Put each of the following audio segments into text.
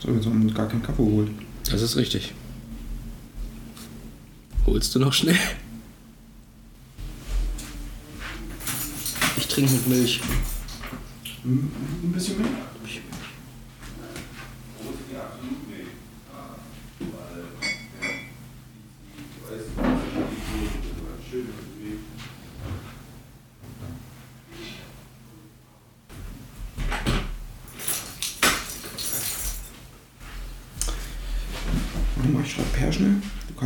So, jetzt haben wir uns gar keinen Kaffee geholt. Das ist richtig. Holst du noch schnell? Ich trinke mit Milch. Ein bisschen mehr mal, ich schreibe Per schnell. Du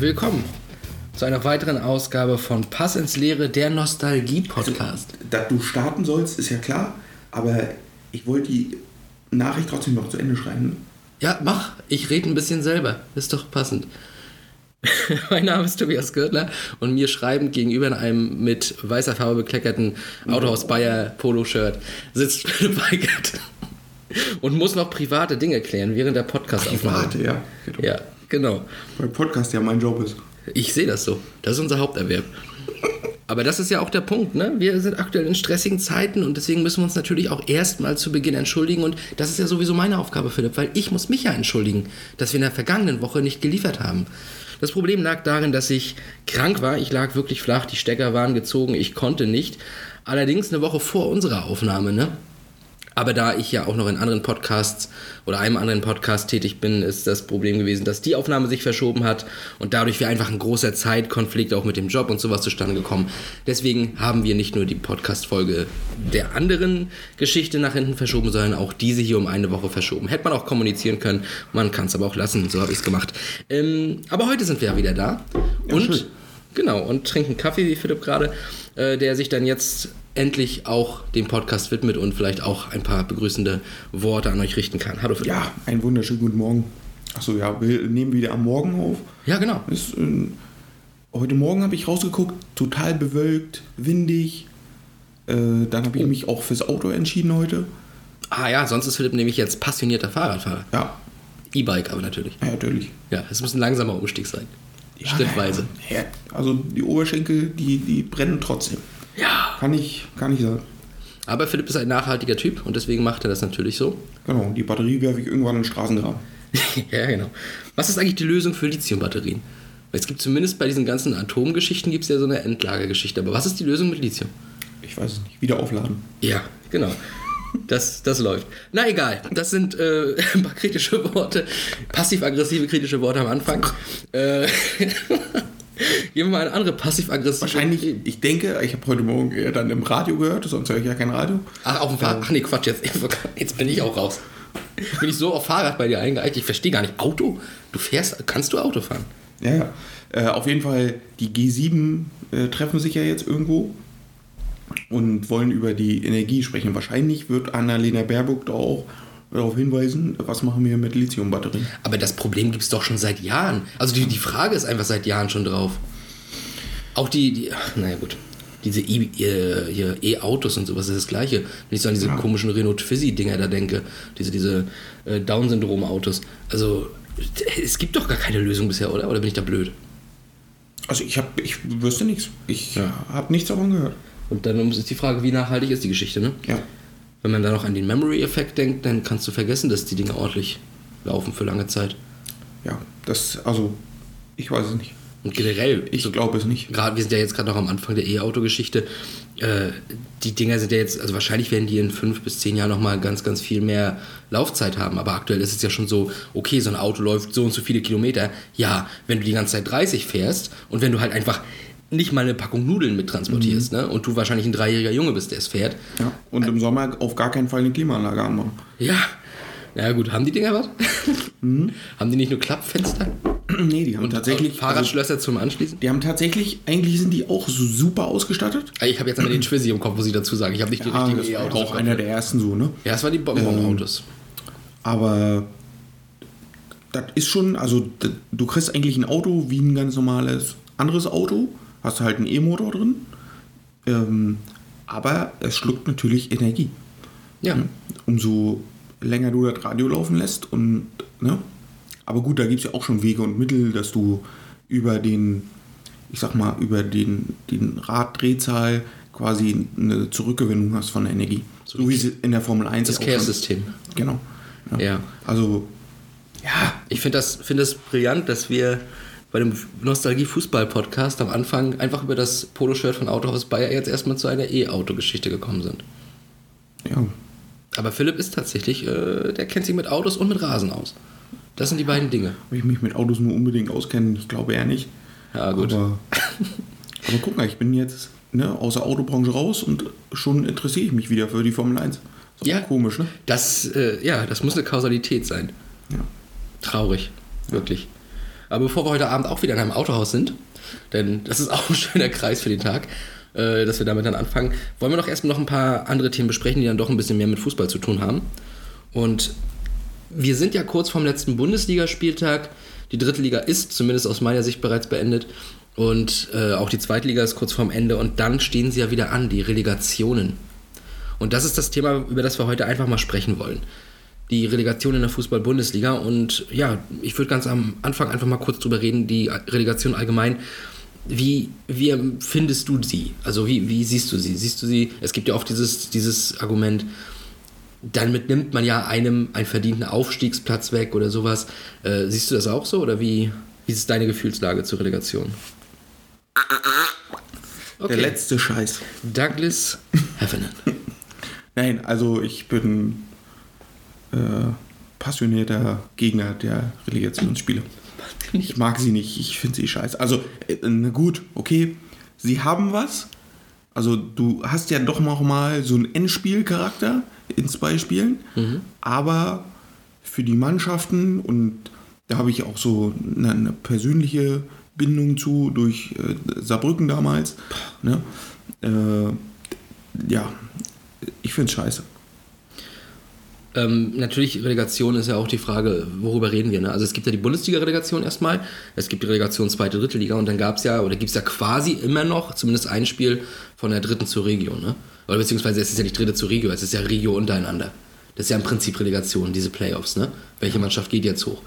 Willkommen zu einer weiteren Ausgabe von Pass ins Leere, der Nostalgie-Podcast. Dass du starten sollst, ist ja klar. Aber ich wollte die Nachricht trotzdem noch zu Ende schreiben. Ja, mach. Ich rede ein bisschen selber. Ist doch passend. mein Name ist Tobias Gürtler und mir schreibend gegenüber in einem mit weißer Farbe bekleckerten Autohaus Bayer Polo-Shirt sitzt Philipp Weigert und muss noch private Dinge klären während der podcast Private, ja. Genau. Ja, genau. Weil Podcast ja mein Job ist. Ich sehe das so. Das ist unser Haupterwerb. Aber das ist ja auch der Punkt, ne? Wir sind aktuell in stressigen Zeiten und deswegen müssen wir uns natürlich auch erstmal zu Beginn entschuldigen. Und das ist ja sowieso meine Aufgabe, Philipp, weil ich muss mich ja entschuldigen, dass wir in der vergangenen Woche nicht geliefert haben. Das Problem lag darin, dass ich krank war. Ich lag wirklich flach, die Stecker waren gezogen, ich konnte nicht. Allerdings eine Woche vor unserer Aufnahme, ne? Aber da ich ja auch noch in anderen Podcasts oder einem anderen Podcast tätig bin, ist das Problem gewesen, dass die Aufnahme sich verschoben hat und dadurch wäre einfach ein großer Zeitkonflikt auch mit dem Job und sowas zustande gekommen. Deswegen haben wir nicht nur die Podcast-Folge der anderen Geschichte nach hinten verschoben, sondern auch diese hier um eine Woche verschoben. Hätte man auch kommunizieren können, man kann es aber auch lassen, so habe ich es gemacht. Ähm, aber heute sind wir ja wieder da und schön. genau und trinken Kaffee, wie Philipp gerade, äh, der sich dann jetzt endlich auch dem Podcast widmet und vielleicht auch ein paar begrüßende Worte an euch richten kann. Hallo Philipp. Ja, einen wunderschönen guten Morgen. Achso, ja, wir nehmen wieder am Morgen auf. Ja, genau. Ist, äh, heute Morgen habe ich rausgeguckt, total bewölkt, windig. Äh, dann habe ich mich auch fürs Auto entschieden heute. Ah ja, sonst ist Philipp nämlich jetzt passionierter Fahrradfahrer. Ja, E-Bike aber natürlich. ja natürlich. Ja, es muss ein langsamer Umstieg sein. Schrittweise. Ja, also die Oberschenkel, die, die brennen trotzdem. Ja. Kann ich, kann ich sagen. Aber Philipp ist ein nachhaltiger Typ und deswegen macht er das natürlich so. Genau, die Batterie werfe ich irgendwann in den Straßengraben. ja, genau. Was ist eigentlich die Lösung für Lithiumbatterien? Weil es gibt zumindest bei diesen ganzen Atomgeschichten gibt es ja so eine Endlagergeschichte. Aber was ist die Lösung mit Lithium? Ich weiß es nicht. Wieder aufladen. Ja, genau. Das, das läuft. Na egal, das sind äh, ein paar kritische Worte, passiv-aggressive kritische Worte am Anfang. Äh, gehen wir mal eine andere passiv-aggressive. Wahrscheinlich, ich denke, ich habe heute Morgen eher dann im Radio gehört, sonst höre ich ja kein Radio. Ach, auf dem Fahrrad. Ach nee, Quatsch, jetzt, jetzt bin ich auch raus. Bin ich so auf Fahrrad bei dir eingeeicht? Ich verstehe gar nicht. Auto? Du fährst, kannst du Auto fahren? Ja, ja. Äh, auf jeden Fall, die G7 äh, treffen sich ja jetzt irgendwo und wollen über die Energie sprechen. Wahrscheinlich wird Annalena Baerbock da auch darauf hinweisen, was machen wir mit Lithiumbatterien. Aber das Problem gibt es doch schon seit Jahren. Also die, die Frage ist einfach seit Jahren schon drauf. Auch die, die ach, naja gut, diese E- E-Autos und sowas ist das gleiche. Wenn ich so an diese Ja. komischen Renault Twizy-Dinger da denke, diese, diese äh, Down-Syndrom-Autos. Also es gibt doch gar keine Lösung bisher, oder? Oder bin ich da blöd? Also ich habe, ich wüsste nichts. Ich Ja. habe nichts davon gehört. Und dann ist die Frage, wie nachhaltig ist die Geschichte, ne? Ja. Wenn man da noch an den Memory-Effekt denkt, dann kannst du vergessen, dass die Dinge ordentlich laufen für lange Zeit. Ja, das, also, ich weiß es nicht. Und generell, Ich so- glaube es nicht. gerade wir sind ja jetzt gerade noch am Anfang der E-Auto-Geschichte. Äh, die Dinger sind ja jetzt, also wahrscheinlich werden die in fünf bis zehn Jahren nochmal ganz, ganz viel mehr Laufzeit haben. Aber aktuell ist es ja schon so, okay, so ein Auto läuft so und so viele Kilometer. Ja, wenn du die ganze Zeit 30 fährst und wenn du halt einfach nicht mal eine Packung Nudeln mit transportierst, ne? Und du wahrscheinlich ein dreijähriger Junge bist, der es fährt. Ja. Und im Sommer auf gar keinen Fall eine Klimaanlage anmachen. Ja. Na gut, haben die Dinger was? Mhm. Haben die nicht nur Klappfenster? nee, die haben tatsächlich. Also, Fahrradschlösser zum Anschließen? die haben tatsächlich, eigentlich sind die auch so super ausgestattet. Ich habe jetzt einmal den Twizy im Kopf, muss ich dazu sagen. Ich habe nicht die Ah, richtigen E-Autos. auch einer der ersten so, ne? Ja, es waren die Bonbon-Autos. Aber das ist schon, also du kriegst eigentlich ein Auto wie ein ganz normales anderes Auto. Hast halt einen E-Motor drin. Ähm, aber es schluckt natürlich Energie. Ja. Umso länger du das Radio laufen lässt und, ne? Aber gut, da gibt es ja auch schon Wege und Mittel, dass du über den, ich sag mal, über den, den Raddrehzahl quasi eine Zurückgewinnung hast von der Energie. So wie es in der Formel 1 Das auch schon- Care-System. Genau. Ja. Also, ja, Ich finde das, find das brillant, dass wir bei dem Nostalgie-Fußball-Podcast am Anfang einfach über das Poloshirt von Autohaus Bayer jetzt erstmal zu einer E-Auto-Geschichte gekommen sind. ja. Aber Philipp ist tatsächlich, äh, der kennt sich mit Autos und mit Rasen aus. Das sind die beiden Dinge. Ob ich mich mit Autos nur unbedingt auskenne, ich glaube eher nicht. Ja, gut. Aber, aber guck mal, ich bin jetzt ne, aus der Autobranche raus und schon interessiere ich mich wieder für die Formel 1. Ist Ja. komisch, ne? Das, äh, ja, das muss eine Kausalität sein. Ja. Traurig, wirklich. Aber bevor wir heute Abend auch wieder in einem Autohaus sind, denn das ist auch ein schöner Kreis für den Tag, äh, dass wir damit dann anfangen, wollen wir doch erstmal noch ein paar andere Themen besprechen, die dann doch ein bisschen mehr mit Fußball zu tun haben. Und wir sind ja kurz vorm letzten Bundesligaspieltag. Die dritte Liga ist zumindest aus meiner Sicht bereits beendet. Und äh, auch die zweite Liga ist kurz vorm Ende. Und dann stehen sie ja wieder an, die Relegationen. Und das ist das Thema, über das wir heute einfach mal sprechen wollen. Die Relegation in der Fußball-Bundesliga. Und ja, ich würde ganz am Anfang einfach mal kurz drüber reden, die Relegation allgemein. Wie, wie findest du sie? Also wie, wie siehst du sie? Siehst du sie? Es gibt ja oft dieses, dieses Argument, damit nimmt man ja einem einen verdienten Aufstiegsplatz weg oder sowas. Äh, siehst du das auch so oder wie, wie ist deine Gefühlslage zur Relegation? Der letzte Scheiß. Douglas Heffernan. Nein, also ich bin äh, passionierter Gegner der Relegationsspiele. Ich mag sie nicht, ich finde sie scheiße. Also, äh, na gut, okay, sie haben was. Also, du hast ja doch noch mal so einen Endspielcharakter in zwei Spielen, aber für die Mannschaften und da habe ich auch so eine, eine persönliche Bindung zu durch äh, Saarbrücken damals. Ne? Äh, ja, ich finde es scheiße. Ähm, natürlich, Relegation ist ja auch die Frage, worüber reden wir. Ne? Also es gibt ja die Bundesliga-Relegation erstmal, es gibt die Relegation zweite, dritte Liga und dann gab es ja, oder gibt es ja quasi immer noch zumindest ein Spiel von der dritten zur Regio. Ne? Oder beziehungsweise es ist ja nicht dritte zur Regio, es ist ja Regio untereinander. Das ist ja im Prinzip Relegation, diese Playoffs. Ne? Welche Mannschaft geht jetzt hoch?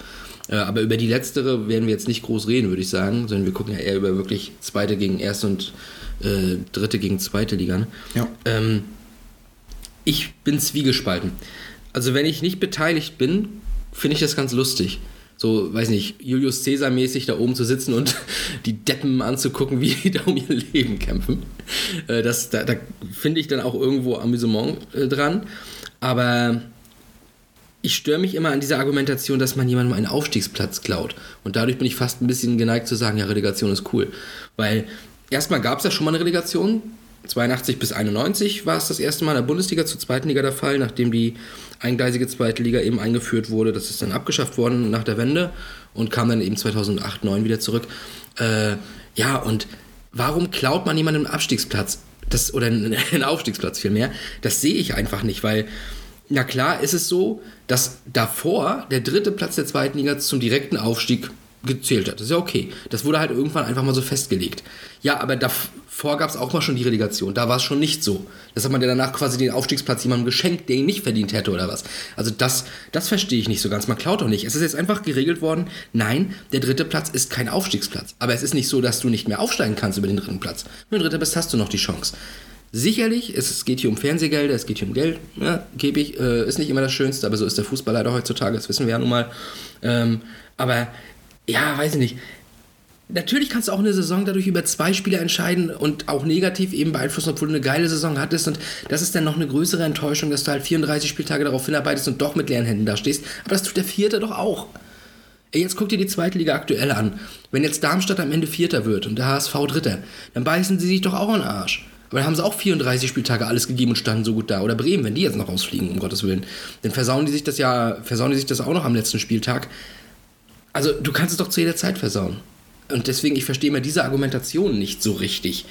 Äh, aber über die letztere werden wir jetzt nicht groß reden, würde ich sagen, sondern wir gucken ja eher über wirklich zweite gegen erste und äh, dritte gegen zweite Liga. Ne? Ja. Ähm, ich bin zwiegespalten. Also wenn ich nicht beteiligt bin, finde ich das ganz lustig. So, weiß nicht, Julius Caesar mäßig da oben zu sitzen und die Deppen anzugucken, wie die da um ihr Leben kämpfen. Äh, Das, da da finde ich dann auch irgendwo Amüsement äh, dran. Aber ich störe mich immer an dieser Argumentation, dass man jemandem einen Aufstiegsplatz klaut. Und dadurch bin ich fast ein bisschen geneigt zu sagen, ja, Relegation ist cool. Weil erstmal gab es ja schon mal eine Relegation. 82 bis 91 war es das erste Mal in der Bundesliga zur zweiten Liga der Fall, nachdem die eingleisige zweite Liga eben eingeführt wurde. Das ist dann abgeschafft worden nach der Wende und kam dann eben 2008, 2009 wieder zurück. Äh, ja, und warum klaut man jemandem einen Abstiegsplatz? Das, oder einen Aufstiegsplatz vielmehr? Das sehe ich einfach nicht, weil na klar ist es so, dass davor der dritte Platz der zweiten Liga zum direkten Aufstieg gezählt hat. Das ist ja okay. Das wurde halt irgendwann einfach mal so festgelegt. Ja, aber davor gab es auch mal schon die Relegation. Da war es schon nicht so. Das hat man ja danach quasi den Aufstiegsplatz jemandem geschenkt, der ihn nicht verdient hätte oder was. Also das, das verstehe ich nicht so ganz. Man klaut doch nicht. Es ist jetzt einfach geregelt worden, nein, der dritte Platz ist kein Aufstiegsplatz. Aber es ist nicht so, dass du nicht mehr aufsteigen kannst über den dritten Platz. Wenn du dritter bist, hast du noch die Chance. Sicherlich, es, geht hier um Fernsehgelder, es geht hier um Geld, ja, gebe ich, äh, ist nicht immer das Schönste, aber so ist der Fußball leider heutzutage, das wissen wir ja nun mal. Ähm, aber ja, weiß ich nicht. Natürlich kannst du auch eine Saison dadurch über zwei Spiele entscheiden und auch negativ eben beeinflussen, obwohl du eine geile Saison hattest. Und das ist dann noch eine größere Enttäuschung, dass du halt 34 Spieltage darauf hinarbeitest und doch mit leeren Händen da stehst. Aber das tut der Vierte doch auch. Jetzt guck dir die zweite Liga aktuell an. Wenn jetzt Darmstadt am Ende Vierter wird und der HSV Dritter, dann beißen sie sich doch auch an den Arsch. Aber dann haben sie auch 34 Spieltage alles gegeben und standen so gut da. Oder Bremen, wenn die jetzt noch rausfliegen, um Gottes Willen. Dann versauen die sich das ja, versauen die sich das auch noch am letzten Spieltag. Also du kannst es doch zu jeder Zeit versauen. Und deswegen, ich verstehe immer diese Argumentation nicht so richtig.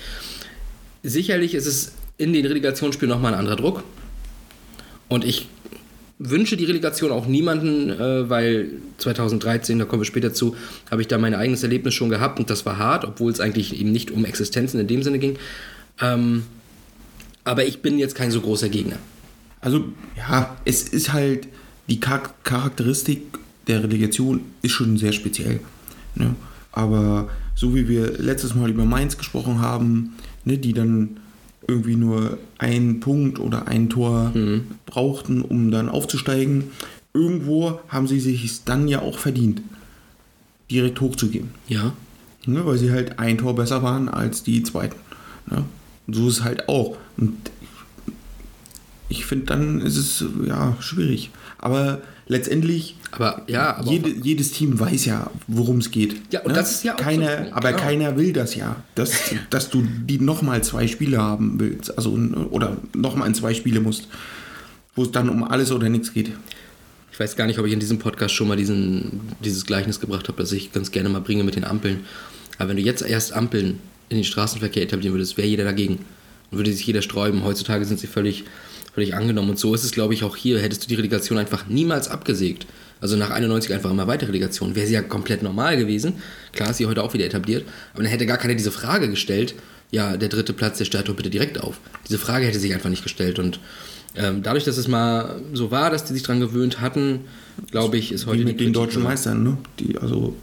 Sicherlich ist es in den Relegationsspielen nochmal ein anderer Druck. Und ich wünsche die Relegation auch niemanden, äh, weil 2013, da kommen wir später zu, habe ich da mein eigenes Erlebnis schon gehabt und das war hart, obwohl es eigentlich eben nicht um Existenzen in dem Sinne ging. Ähm, aber ich bin jetzt kein so großer Gegner. Also, ja, es ist halt, die Char Charakteristik der Relegation ist schon sehr speziell. Ne? Aber so wie wir letztes Mal über Mainz gesprochen haben, ne, die dann irgendwie nur einen Punkt oder ein Tor Mhm. brauchten, um dann aufzusteigen, irgendwo haben sie sich dann ja auch verdient, direkt hochzugehen. Ja. Ne, weil sie halt ein Tor besser waren als die zweiten. Ne? So ist es halt auch. Und ich finde, dann ist es ja schwierig. Aber letztendlich, Aber ja, aber jede, jedes Team weiß ja, worum es geht. Ja, und das ist ja auch so keiner, ein Punkt, Aber genau. keiner will das ja, dass, dass du die nochmal zwei Spiele haben willst. Also, oder nochmal in zwei Spiele musst. Wo es dann um alles oder nichts geht. Ich weiß gar nicht, ob ich in diesem Podcast schon mal diesen, dieses Gleichnis gebracht habe, das ich ganz gerne mal bringe mit den Ampeln. Aber wenn du jetzt erst Ampeln in den Straßenverkehr etablieren würdest, wäre jeder dagegen. Und würde sich jeder sträuben. Heutzutage sind sie völlig, völlig angenommen. Und so ist es, glaube ich, auch hier. Hättest du die Relegation einfach niemals abgesägt. Also nach 91 einfach immer weiter Relegation. Wäre sie ja komplett normal gewesen. Klar ist sie heute auch wieder etabliert. Aber dann hätte gar keiner diese Frage gestellt, ja, der dritte Platz, der doch bitte direkt auf. Diese Frage hätte sich einfach nicht gestellt. Und ähm, dadurch, dass es mal so war, dass die sich dran gewöhnt hatten, glaube ich, ist heute Wie die mit den deutschen Meistern, ne? Die, also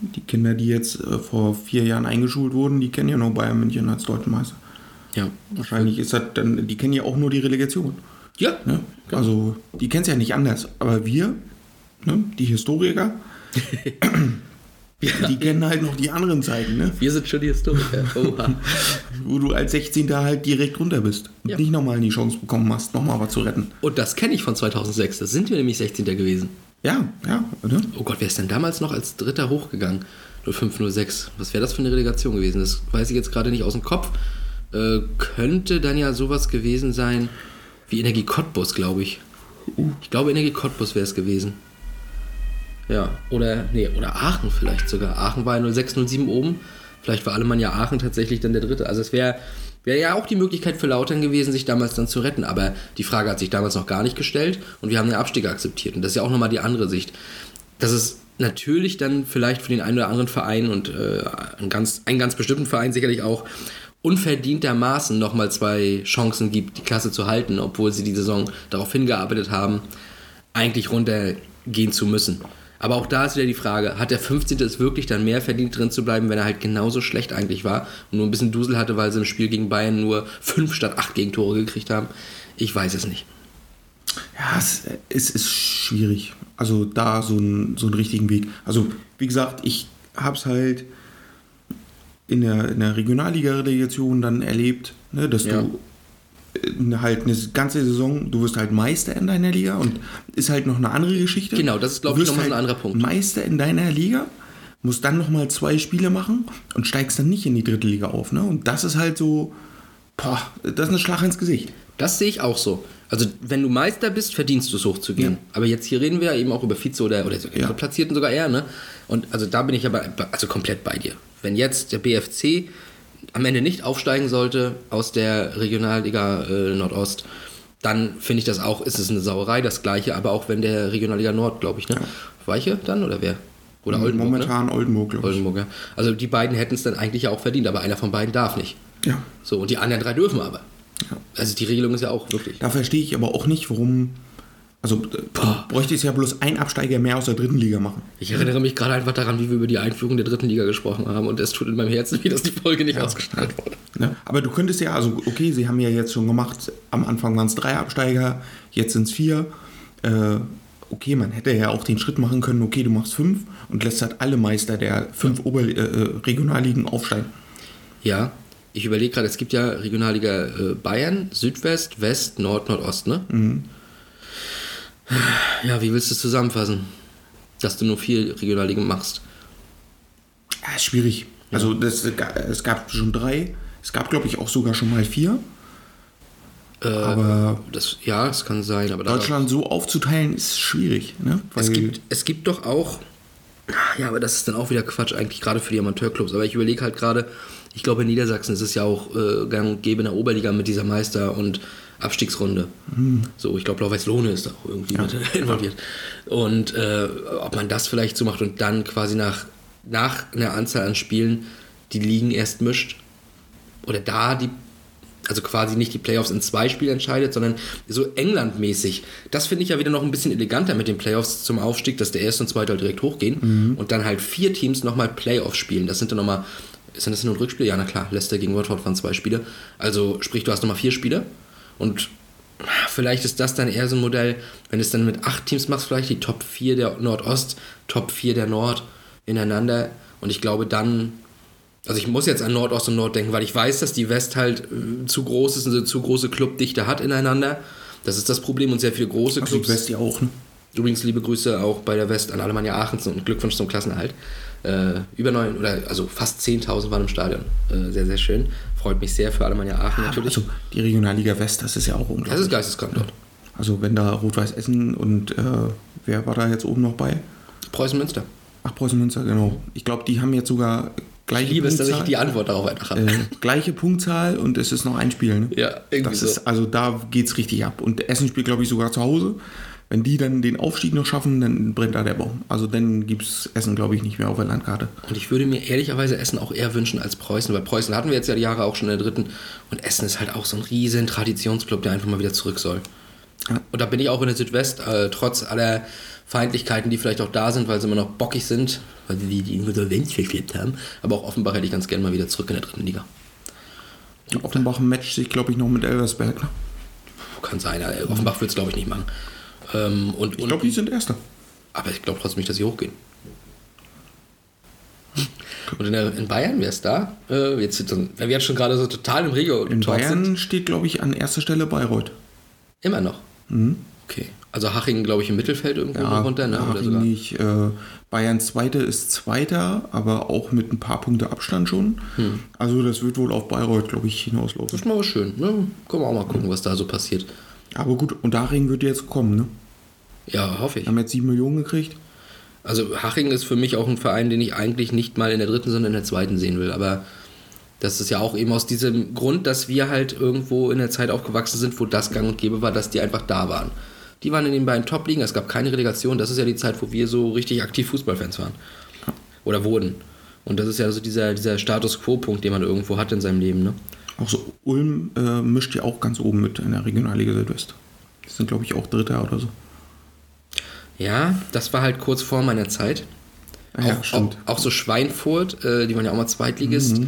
die Kinder, die jetzt äh, vor vier Jahren eingeschult wurden, die kennen ja nur Bayern München als deutschen Meister. Ja. Wahrscheinlich ist das dann, die kennen ja auch nur die Relegation. Ja. Ne? Also die kennen es ja nicht anders. Aber wir, ne? die Historiker, die kennen halt noch die anderen Zeiten, ne? Wir sind schon die Historiker. Oha. wo du als 16. halt direkt runter bist und Ja. nicht nochmal die Chance bekommen hast, nochmal was zu retten. Und das kenne ich von 2006. Das sind wir nämlich 16. gewesen. Ja, ja, oder? Oh Gott, wer ist denn damals noch als Dritter hochgegangen? 05, 06. Was wäre das für eine Relegation gewesen? Das weiß ich jetzt gerade nicht aus dem Kopf. Äh, könnte dann ja sowas gewesen sein wie Energie Cottbus, glaube ich. Ich glaube, Energie Cottbus wäre es gewesen. Ja, oder, nee, oder Aachen vielleicht sogar. Aachen war ja 06, 07 oben. Vielleicht war Alemannia Aachen tatsächlich dann der Dritte. Also es wäre wäre ja auch die Möglichkeit für Lautern gewesen, sich damals dann zu retten. Aber die Frage hat sich damals noch gar nicht gestellt und wir haben den Abstieg akzeptiert. Und das ist ja auch nochmal die andere Sicht. Dass es natürlich dann vielleicht für den einen oder anderen Verein und äh, einen, ganz, einen ganz bestimmten Verein sicherlich auch unverdientermaßen nochmal zwei Chancen gibt, die Klasse zu halten, obwohl sie die Saison darauf hingearbeitet haben, eigentlich runtergehen zu müssen. Aber auch da ist wieder die Frage, hat der 15. es wirklich dann mehr verdient drin zu bleiben, wenn er halt genauso schlecht eigentlich war und nur ein bisschen Dusel hatte, weil sie im Spiel gegen Bayern nur fünf statt acht Gegentore gekriegt haben? Ich weiß es nicht. Ja, es, es ist schwierig. Also da so, ein, so einen richtigen Weg. Also wie gesagt, ich habe es halt in der, in der Regionalliga-Relegation dann erlebt, ne, dass Ja. du äh, halt eine ganze Saison, du wirst halt Meister in deiner Liga und ist halt noch eine andere Geschichte. Genau, das ist, glaub Du ich, wirst noch mal so ein anderer Punkt. Meister in deiner Liga, musst dann nochmal zwei Spiele machen und steigst dann nicht in die dritte Liga auf. Ne? Und das ist halt so, boah, das ist ein Schlag ins Gesicht. Das sehe ich auch so. Also, wenn du Meister bist, verdienst du es hochzugehen. Ja. Aber jetzt hier reden wir ja eben auch über Vize oder, oder Ja. Platzierten sogar eher, ne? Und also da bin ich aber also komplett bei dir. Wenn jetzt der BFC am Ende nicht aufsteigen sollte aus der Regionalliga äh, Nordost, dann finde ich das auch, ist es eine Sauerei, das gleiche, aber auch wenn der Regionalliga Nord, glaube ich, ne? Weiche dann oder wer? Oder Oldenburg, ne? Momentan Oldenburg, glaube ich. Oldenburg, ja. Also die beiden hätten es dann eigentlich ja auch verdient, aber einer von beiden darf nicht. Ja. So, und die anderen drei dürfen aber. Also die Regelung ist ja auch wirklich. Da verstehe ich aber auch nicht, warum. Also, äh, du bräuchtest ja bloß ein Absteiger mehr aus der dritten Liga machen. Ich erinnere mich gerade einfach daran, wie wir über die Einführung der dritten Liga gesprochen haben und es tut in meinem Herzen weh, dass die Folge nicht ausgestrahlt wurde. Ne? Aber du könntest ja, also, okay, sie haben ja jetzt schon gemacht, am Anfang waren es drei Absteiger, jetzt sind es vier. Äh, okay, man hätte ja auch den Schritt machen können, okay, du machst fünf und lässt halt alle Meister der fünf Ober äh, äh, Regionalligen aufsteigen. Ja, ich überlege gerade, es gibt ja Regionalliga äh, Bayern, Südwest, West, Nord, Nordost, ne? Ja, wie willst du es zusammenfassen? Dass du nur vier Regionalligen machst. Ja, ist schwierig. Also, das, es gab schon drei. Es gab, glaube ich, auch sogar schon mal vier. Äh, Aber das, ja, es kann sein, aber Deutschland so aufzuteilen ist schwierig. Ne? Es gibt, es gibt doch auch Ja, aber das ist dann auch wieder Quatsch, eigentlich gerade für die Amateurclubs. Aber ich überlege halt gerade, ich glaube in Niedersachsen ist es ja auch äh, gang und gäbe in der Oberliga mit dieser Meister- und Abstiegsrunde. So, ich glaube, Blau-Weiß-Lohne ist da auch irgendwie mit involviert. Und äh, ob man das vielleicht so macht und dann quasi nach, nach einer Anzahl an Spielen die Ligen erst mischt. Oder da die also quasi nicht die Playoffs in zwei Spielen entscheidet, sondern so England-mäßig. Das finde ich ja wieder noch ein bisschen eleganter mit den Playoffs zum Aufstieg, dass der erste und zweite halt direkt hochgehen und dann halt vier Teams nochmal Playoffs spielen. Das sind dann nochmal, sind das nur Rückspiele? Ja, na klar, Leicester gegen Watford waren zwei Spiele. Also sprich, du hast nochmal vier Spiele und vielleicht ist das dann eher so ein Modell, wenn du es dann mit acht Teams machst, vielleicht die Top 4 der Nordost, Top 4 der Nord ineinander und ich glaube dann also ich muss jetzt an Nordost und Nord denken, weil ich weiß, dass die West halt äh, zu groß ist und eine zu große Clubdichte hat ineinander. Das ist das Problem und sehr viele große Also die Clubs. West ja auch, ne? Übrigens liebe Grüße auch bei der West an Alemannia Aachen und Glückwunsch zum Klassenerhalt. Äh, über neun oder also fast 10.000 waren im Stadion. Äh, sehr, sehr schön. Freut mich sehr für Alemannia Aachen natürlich. Also die Regionalliga West, das ist ja auch das unglaublich. ist geisteskrank dort. Also wenn da Rot-Weiß Essen und äh, wer war da jetzt oben noch bei? Preußen Münster. Ach, Preußen Münster, genau. Ich glaube, die haben jetzt sogar gleiche Ich liebe es, dass ich Punktzahl. die Antwort darauf einfach habe. äh, gleiche Punktzahl und es ist noch ein Spiel. Ne? Ja, irgendwie das so. ist, also da geht's richtig ab. Und Essen spielt, glaube ich, sogar zu Hause. Wenn die dann den Aufstieg noch schaffen, dann brennt da der Baum. Also dann gibt's Essen, glaube ich, nicht mehr auf der Landkarte. Und ich würde mir ehrlicherweise Essen auch eher wünschen als Preußen, weil Preußen hatten wir jetzt ja die Jahre auch schon in der dritten. Und Essen ist halt auch so ein riesen Traditionsclub, der einfach mal wieder zurück soll. Ja. Und da bin ich auch in der Südwest, äh, trotz aller Feindlichkeiten, die vielleicht auch da sind, weil sie immer noch bockig sind, weil sie die, die Insolvenz verklebt haben. Aber auch Offenbach hätte ich ganz gerne mal wieder zurück in der dritten Liga. Offenbach matcht sich, glaube ich, noch mit Elversberg. Ne? Kann sein, Offenbach wird es glaube ich nicht machen. Ähm, und, Ich glaube, die sind Erster. aber ich glaube trotzdem nicht, dass sie hochgehen. Und in, der, in Bayern wäre es da. Äh, jetzt, wir jetzt schon gerade so total im Regio In Bayern sind. steht, glaube ich, an erster Stelle Bayreuth. Immer noch. Okay. Also Haching, glaube ich, im Mittelfeld irgendwo Ja, runter, ne? Oder Haching sogar. nicht. Äh, Bayern Zweite ist Zweiter, aber auch mit ein paar Punkte Abstand schon. Hm. Also das wird wohl auf Bayreuth, glaube ich, hinauslaufen. Das ist mal was schön. Ne? Können wir auch mal gucken, was da so passiert. Aber gut, und Daring wird jetzt kommen, ne? Ja, hoffe ich. Haben jetzt sieben Millionen gekriegt. Also Haching ist für mich auch ein Verein, den ich eigentlich nicht mal in der dritten, sondern in der zweiten sehen will. Aber das ist ja auch eben aus diesem Grund, dass wir halt irgendwo in der Zeit aufgewachsen sind, wo das gang und gäbe war, dass die einfach da waren. Die waren in den beiden Top-Ligen, es gab keine Relegation. Das ist ja die Zeit, wo wir so richtig aktiv Fußballfans waren. Oder wurden. Und das ist ja so dieser, dieser Status Quo-Punkt, den man irgendwo hat in seinem Leben. Ne? Auch so Ulm äh, mischt ja auch ganz oben mit in der Regionalliga Südwest. Die sind, glaube ich, auch Dritter oder so. Ja, das war halt kurz vor meiner Zeit. Ja, auch, stimmt. Auch, auch so Schweinfurt, äh, die waren ja auch mal Zweitligist.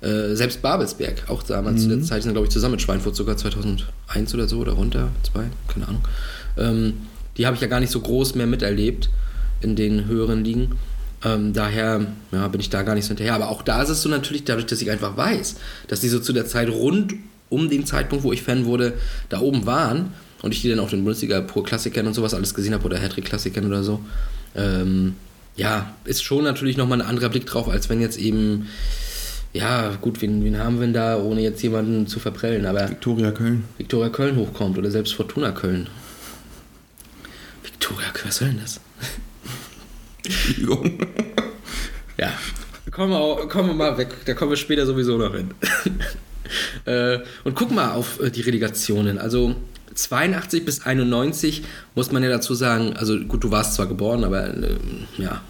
Äh, selbst Babelsberg, auch damals zu der Zeit, die sind glaube ich zusammen mit Schweinfurt sogar 2001 oder so oder runter, zwei, keine Ahnung. Ähm, die habe ich ja gar nicht so groß mehr miterlebt in den höheren Ligen. Ähm, daher ja, bin ich da gar nicht so hinterher. Aber auch da ist es so natürlich, dadurch, dass ich einfach weiß, dass die so zu der Zeit rund um den Zeitpunkt, wo ich Fan wurde, da oben waren und ich die dann auch den Bundesliga Pro Klassikern und sowas alles gesehen habe oder Hattrick Klassikern oder so. Ähm, ja, ist schon natürlich nochmal ein anderer Blick drauf, als wenn jetzt eben, ja, gut, wen, wen haben wir denn da, ohne jetzt jemanden zu verprellen, aber Viktoria Köln. Viktoria Köln hochkommt oder selbst Fortuna Köln. Viktoria, was soll denn das? Entschuldigung. Ja, kommen wir, auch, kommen wir mal weg, da kommen wir später sowieso noch hin. äh, und guck mal auf äh, die Relegationen. Also 82 bis 91 muss man ja dazu sagen, also gut, du warst zwar geboren, aber äh, ja,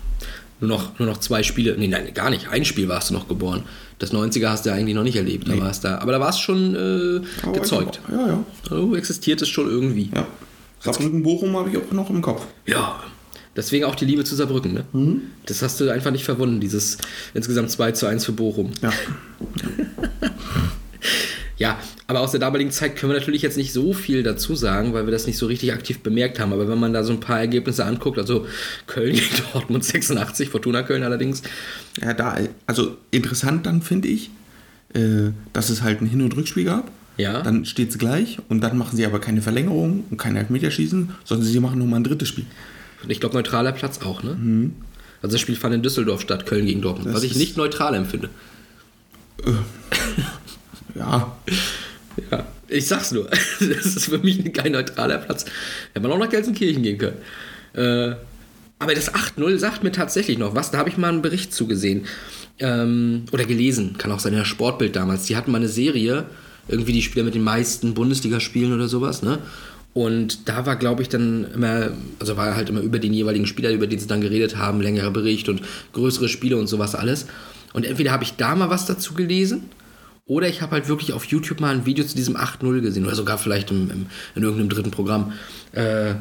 nur noch, nur noch zwei Spiele, nee, nein, gar nicht, ein Spiel warst du noch geboren. Das 90er hast du ja eigentlich noch nicht erlebt, da warst da, aber da warst schon äh, Aber gezeugt. ich- Ja, ja. So existiert es schon irgendwie. ja. Saarbrücken Bochum habe ich auch noch im Kopf. Ja. Deswegen auch die Liebe zu Saarbrücken, ne? Das hast du einfach nicht verwunden, dieses insgesamt 2 zu 1 für Bochum. Ja. Ja, aber aus der damaligen Zeit können wir natürlich jetzt nicht so viel dazu sagen, weil wir das nicht so richtig aktiv bemerkt haben. Aber wenn man da so ein paar Ergebnisse anguckt, also Köln gegen Dortmund 86, Fortuna Köln allerdings, Ja, da, also interessant dann finde ich, äh, dass es halt ein Hin- und Rückspiel gab. Ja. Dann steht es gleich und dann machen sie aber keine Verlängerung und kein Elfmeterschießen, sondern sie machen nochmal ein drittes Spiel. und ich glaube neutraler Platz auch, ne? Also das Spiel fand in Düsseldorf statt, Köln gegen Dortmund, Das was ich nicht neutral empfinde. Ja, Ja, ich sag's nur. Das ist für mich kein neutraler Platz. Hätte man auch nach Gelsenkirchen gehen können. Äh, Aber das 8-0 sagt mir tatsächlich noch was. Da habe ich mal einen Bericht zugesehen. Ähm, oder gelesen. Kann auch sein, in der Sportbild damals. Die hatten mal eine Serie, irgendwie die Spieler mit den meisten Bundesligaspielen oder sowas, ne? Und da war, glaube ich, dann immer, also war halt immer über den jeweiligen Spieler, über den sie dann geredet haben, längerer Bericht und größere Spiele und sowas alles. Und entweder habe ich da mal was dazu gelesen oder ich habe halt wirklich auf YouTube mal ein Video zu diesem 8-0 gesehen oder sogar vielleicht im, im, in irgendeinem dritten Programm. Äh,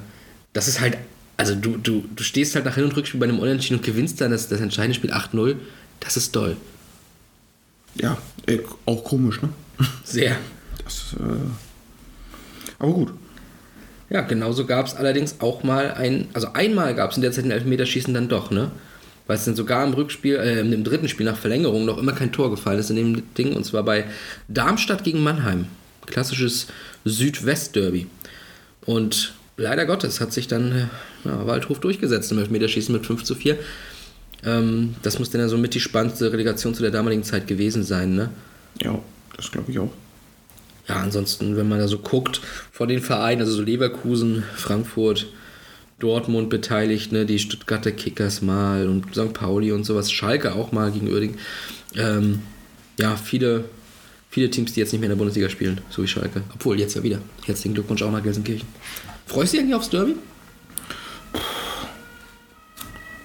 das ist halt, also du, du, du stehst halt nach Hin- und Rückspiel bei einem Unentschieden und gewinnst dann das, das entscheidende Spiel 8-0. Das ist toll. Ja, äh, auch komisch, ne? Sehr. Das, äh, aber gut. Ja, genauso gab es allerdings auch mal ein, also einmal gab es in der Zeit ein Elfmeterschießen dann doch, ne? Weil es dann sogar im Rückspiel, äh, im dritten Spiel nach Verlängerung noch immer kein Tor gefallen ist in dem Ding, und zwar bei Darmstadt gegen Mannheim. Klassisches Südwest-Derby. Und leider Gottes hat sich dann äh, ja, Waldhof durchgesetzt im Elfmeterschießen mit 5 zu 4. Ähm, das muss dann ja so mit die spannendste Relegation zu der damaligen Zeit gewesen sein, ne? Ja, das glaube ich auch. Ja, ansonsten, wenn man da so guckt, von den Vereinen, also so Leverkusen, Frankfurt, Dortmund beteiligt, ne, die Stuttgarter Kickers mal und St. Pauli und sowas, Schalke auch mal gegen Uerdingen. Ähm, ja, viele, viele Teams, die jetzt nicht mehr in der Bundesliga spielen, so wie Schalke. Obwohl, jetzt ja wieder. Herzlichen Glückwunsch auch nach Gelsenkirchen. Freust du dich eigentlich aufs Derby?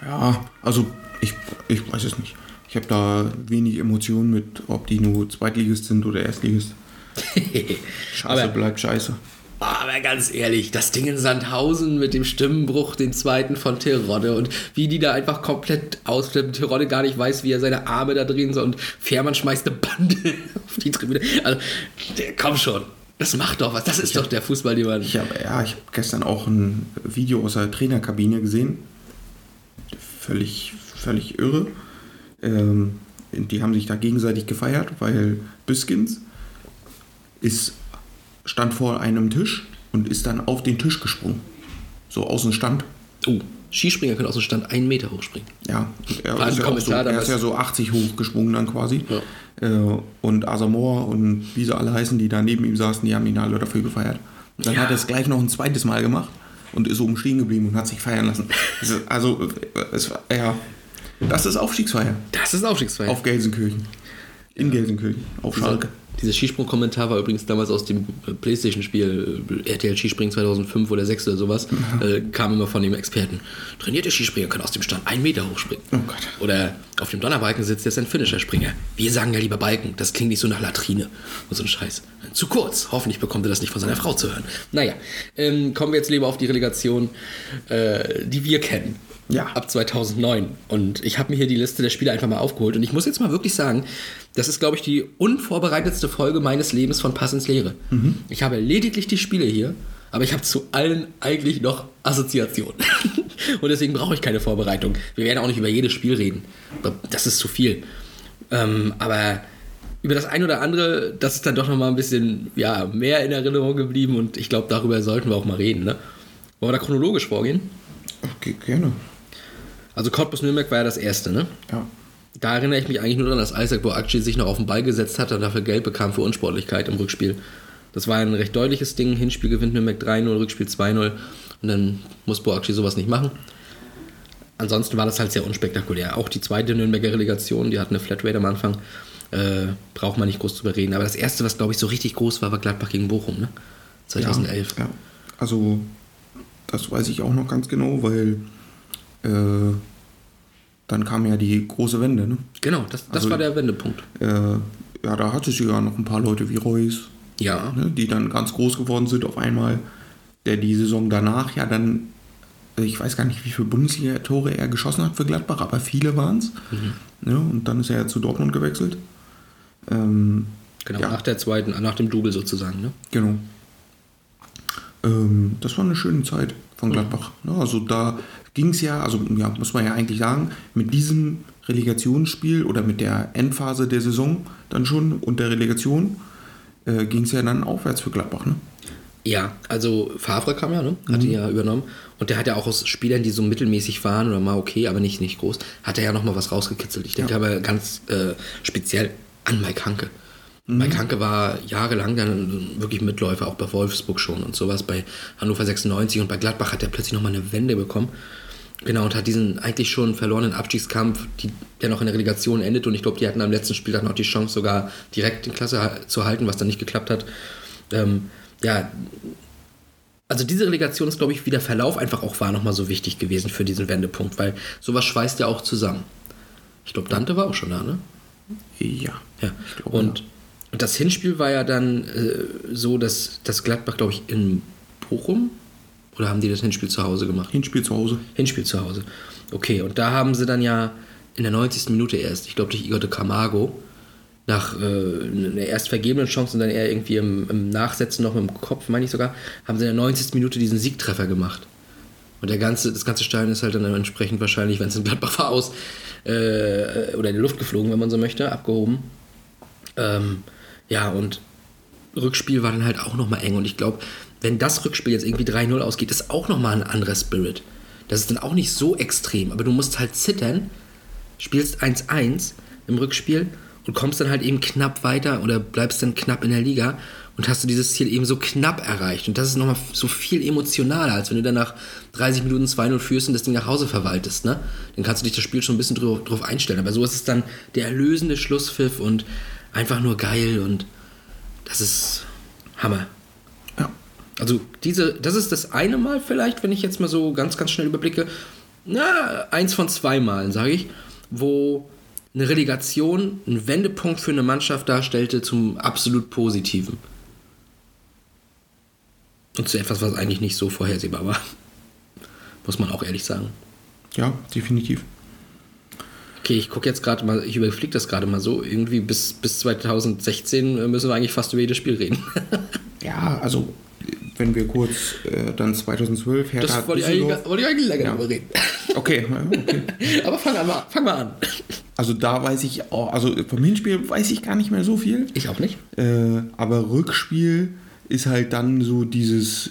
Ja, also ich, ich weiß es nicht. Ich habe da wenig Emotionen mit, ob die nur Zweitligist sind oder Erstligist. Scheiße bleibt scheiße. Aber ganz ehrlich, das Ding in Sandhausen mit dem Stimmenbruch, den zweiten von Terodde und wie die da einfach komplett ausflippen. Terodde gar nicht weiß, wie er seine Arme da drehen soll und Fährmann schmeißt eine Bande auf die Tribüne. Also, komm schon, das macht doch was. Das ist doch der Fußball, den man. Ich habe ja, ich habe gestern auch ein Video aus der Trainerkabine gesehen. Völlig, völlig irre. Ähm, die haben sich da gegenseitig gefeiert, weil Biskins ist, stand vor einem Tisch und ist dann auf den Tisch gesprungen. So aus dem Stand. Oh, Skispringer können aus dem Stand einen Meter hochspringen. Ja, er ist, ja, so, er ist ja so 80 hochgesprungen dann quasi. Äh, und Asamoah und wie sie alle heißen, die da neben ihm saßen, die haben ihn alle dafür gefeiert. Dann Ja. hat er es gleich noch ein zweites Mal gemacht und ist oben stehen geblieben und hat sich feiern lassen. Ist- Also, äh, es ja, das ist Aufstiegsfeier Das ist Aufstiegsfeier. auf Gelsenkirchen. In Gelsenkirchen, auf Schalke. Dieser Skisprung-Kommentar war übrigens damals aus dem Playstation-Spiel äh, RTL Skispringen 2005 oder 6 oder sowas. Äh, kam immer von dem Experten. Trainierte Skispringer können aus dem Stand einen Meter hochspringen. Oh Gott. Oder auf dem Donnerbalken sitzt jetzt ein Finisher-Springer. Wir sagen ja lieber Balken. Das klingt nicht so nach Latrine und so ein Scheiß. Zu kurz. Hoffentlich bekommt er das nicht von seiner Frau zu hören. Naja, ähm, kommen wir jetzt lieber auf die Relegation, äh, die wir kennen. Ja. Ab 2009. Und ich habe mir hier die Liste der Spiele einfach mal aufgeholt. Und ich muss jetzt mal wirklich sagen, das ist, glaube ich, die unvorbereitetste Folge meines Lebens von Pass ins Leere. Ich habe lediglich die Spiele hier, aber ich habe zu allen eigentlich noch Assoziationen. Und deswegen brauche ich keine Vorbereitung. Wir werden auch nicht über jedes Spiel reden. Das ist zu viel. Ähm, aber über das ein oder andere, das ist dann doch noch mal ein bisschen ja, mehr in Erinnerung geblieben. Und ich glaube, darüber sollten wir auch mal reden. Ne? Wollen wir da chronologisch vorgehen? Okay, gerne. Also Cottbus-Nürnberg war ja das erste, ne? Ja. Da erinnere ich mich eigentlich nur daran, dass Isaac Boakci sich noch auf den Ball gesetzt hat und dafür Geld bekam für Unsportlichkeit im Rückspiel. Das war ein recht deutliches Ding. Hinspiel gewinnt Nürnberg 3-0, Rückspiel 2-0. Und dann muss Boakci sowas nicht machen. Ansonsten war das halt sehr unspektakulär. Auch die zweite Nürnberger Relegation, die hat eine Flatrate am Anfang. Äh, braucht man nicht groß drüber reden. Aber das erste, was glaube ich so richtig groß war, war Gladbach gegen Bochum, ne? 2011. Ja, ja. Also, das weiß ich auch noch ganz genau, weil äh, dann kam ja die große Wende. Ne? Genau, das, das Also- war der Wendepunkt. Äh, ja, da hatte sie ja noch ein paar Leute wie Reus, Ja. ne, die dann ganz groß geworden sind auf einmal. Der die Saison danach ja dann, äh, ich weiß gar nicht, wie viele Bundesliga-Tore er geschossen hat für Gladbach, aber viele waren es. Ne, und dann ist er ja zu Dortmund gewechselt. Ähm, Genau, Ja. nach der zweiten, nach dem Double sozusagen, ne? Genau. Ähm, das war eine schöne Zeit von Gladbach. Ne? Also da ging es ja, also ja, muss man ja eigentlich sagen, mit diesem Relegationsspiel oder mit der Endphase der Saison dann schon und der Relegation äh, ging es ja dann aufwärts für Gladbach. Ne? Ja, also Favre kam ja, ne? Hat ihn ja übernommen. Und der hat ja auch aus Spielern, die so mittelmäßig waren oder mal okay, aber nicht, nicht groß, hat er ja nochmal was rausgekitzelt. Ich denke Ja. aber ganz äh, speziell an Mike Hanke. Mike Hanke war jahrelang dann wirklich Mitläufer, auch bei Wolfsburg schon und sowas. Bei Hannover 96 und bei Gladbach hat er plötzlich nochmal eine Wende bekommen. Genau, und hat diesen eigentlich schon verlorenen Abstiegskampf, die, der noch in der Relegation endet. Und ich glaube, die hatten am letzten Spieltag noch die Chance, sogar direkt in Klasse zu halten, was dann nicht geklappt hat. Ähm, ja, also diese Relegation ist, glaube ich, wie der Verlauf einfach auch war, nochmal so wichtig gewesen für diesen Wendepunkt, weil sowas schweißt ja auch zusammen. Ich glaube, Dante war auch schon da, ne? Ja. Ja. und, und das Hinspiel war ja dann äh, so, dass das Gladbach, glaube ich, in Bochum oder haben die das Hinspiel zu Hause gemacht? Hinspiel zu Hause. Hinspiel zu Hause. Okay, und da haben sie dann ja in der 90. Minute erst, ich glaube durch Igor de Camargo, nach äh, einer erst vergebenen Chance und dann eher irgendwie im, im Nachsetzen noch mit dem Kopf, meine ich sogar, haben sie in der 90. Minute diesen Siegtreffer gemacht. Und der ganze, das ganze Stadion ist halt dann entsprechend wahrscheinlich, wenn es in Gladbach war, aus äh, oder in die Luft geflogen, wenn man so möchte, abgehoben. Ähm, ja, und Rückspiel war dann halt auch nochmal eng. Und ich glaube, wenn das Rückspiel jetzt irgendwie 3-0 ausgeht, ist auch nochmal ein anderer Spirit. Das ist dann auch nicht so extrem, aber du musst halt zittern, spielst 1-1 im Rückspiel und kommst dann halt eben knapp weiter oder bleibst dann knapp in der Liga und hast du dieses Ziel eben so knapp erreicht. Und das ist nochmal so viel emotionaler, als wenn du dann nach 30 Minuten 2-0 führst und das Ding nach Hause verwaltest. Ne? Dann kannst du dich das Spiel schon ein bisschen drauf, einstellen. Aber so ist es dann der erlösende Schlusspfiff und einfach nur geil und das ist Hammer. Ja. Also diese, das ist das eine Mal vielleicht, wenn ich jetzt mal so ganz, ganz schnell überblicke, na, eins von zwei Malen, sage ich, wo eine Relegation einen Wendepunkt für eine Mannschaft darstellte zum absolut Positiven. Und zu etwas, was eigentlich nicht so vorhersehbar war. Muss man auch ehrlich sagen. Ja, definitiv. Okay, ich gucke jetzt gerade mal, ich überfliege das gerade mal so. Irgendwie bis, bis 2016 müssen wir eigentlich fast über jedes Spiel reden. Ja, also wenn wir kurz äh, dann 2012 Hertha Das wollte ich, wollte ich eigentlich länger Ja. drüber reden. Okay, okay. Aber fang, an, mal- fang mal an. Also da weiß ich auch, also vom Hinspiel weiß ich gar nicht mehr so viel. Ich auch nicht. Äh, aber Rückspiel ist halt dann so dieses,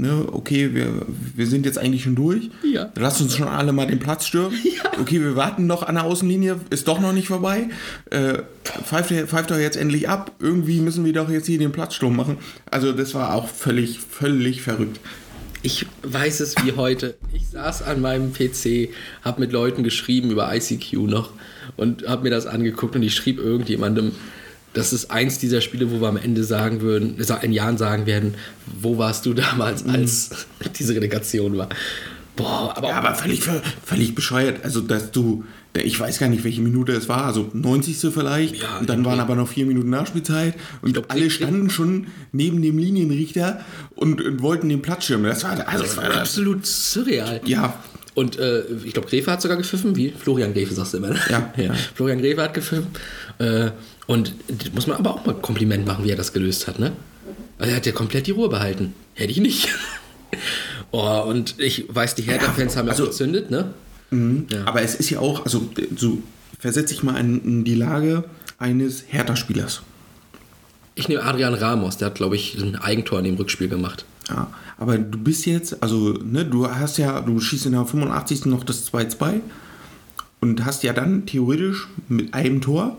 ne, okay, wir, wir sind jetzt eigentlich schon durch. Ja. Lass uns schon alle mal den Platz stürmen. Okay, wir warten noch an der Außenlinie, ist doch noch nicht vorbei. Äh, pfeift, pfeift doch jetzt endlich ab. Irgendwie müssen wir doch jetzt hier den Platzsturm machen. Also das war auch völlig, völlig verrückt. Ich weiß es wie heute. Ich saß an meinem PC, habe mit Leuten geschrieben über ICQ noch und habe mir das angeguckt und ich schrieb irgendjemandem, das ist eins dieser Spiele, wo wir am Ende sagen würden, in Jahren sagen werden, wo warst du damals, als diese Relegation war. Boah, aber, Ja, aber völlig, völlig bescheuert. Also, dass du, ich weiß gar nicht, welche Minute es war, also 90. vielleicht. Ja, und dann waren aber noch vier Minuten Nachspielzeit. Und glaub, alle standen schon neben dem Linienrichter und, und wollten den Platz schirmen. Das war, also, das war absolut surreal. Ja, Und äh, ich glaube, Gräfe hat sogar gepfiffen. Wie? Florian Gräfe sagst du immer. Ne? Ja, ja. Florian Gräfe hat gepfiffen. Äh, und das muss man aber auch mal Kompliment machen, wie er das gelöst hat. Ne? Also er hat ja komplett die Ruhe behalten. Hätte ich nicht. oh, und ich weiß, die Hertha-Fans haben ja also- gezündet. Ne? Ja. aber es ist ja auch, also so versetze ich mal in, in die Lage eines Hertha-Spielers. Ich nehme Adrian Ramos. Der hat, glaube ich, ein Eigentor in dem Rückspiel gemacht. Ja, aber du bist jetzt, also, ne, du hast ja, du schießt in der 85. noch das 2-2 und hast ja dann theoretisch mit einem Tor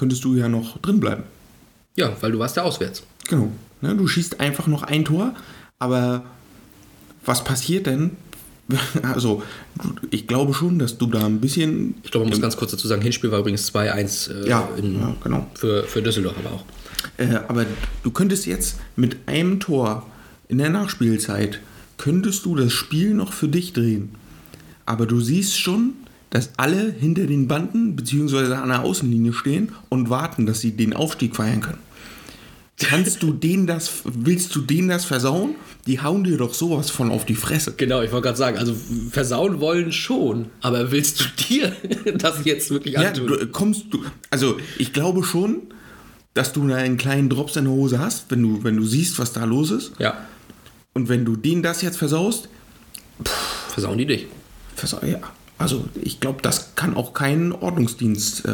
könntest du ja noch drin bleiben. Ja, weil du warst ja auswärts. Genau. Ne, du schießt einfach noch ein Tor, aber was passiert denn? Also, ich glaube schon, dass du da ein bisschen. Ich glaube, man muss ganz kurz dazu sagen, Hinspiel war übrigens 2-1 äh, Ja, ja, genau. für, für Düsseldorf aber auch. Äh, aber du könntest jetzt mit einem Tor in der Nachspielzeit, könntest du das Spiel noch für dich drehen. Aber du siehst schon, dass alle hinter den Banden bzw. an der Außenlinie stehen und warten, dass sie den Aufstieg feiern können. Kannst du denen das, willst du denen das versauen? Die hauen dir doch sowas von auf die Fresse. Genau, ich wollte gerade sagen, also versauen wollen schon, aber willst du dir das jetzt wirklich Ja, antun? du kommst du, also ich glaube schon, dass du einen kleinen Drops in der Hose hast, wenn du, wenn du siehst, was da los ist. ja, Und wenn du denen das jetzt versaust, versauen die dich. versau ja. Also ich glaube, das kann auch kein Ordnungsdienst äh,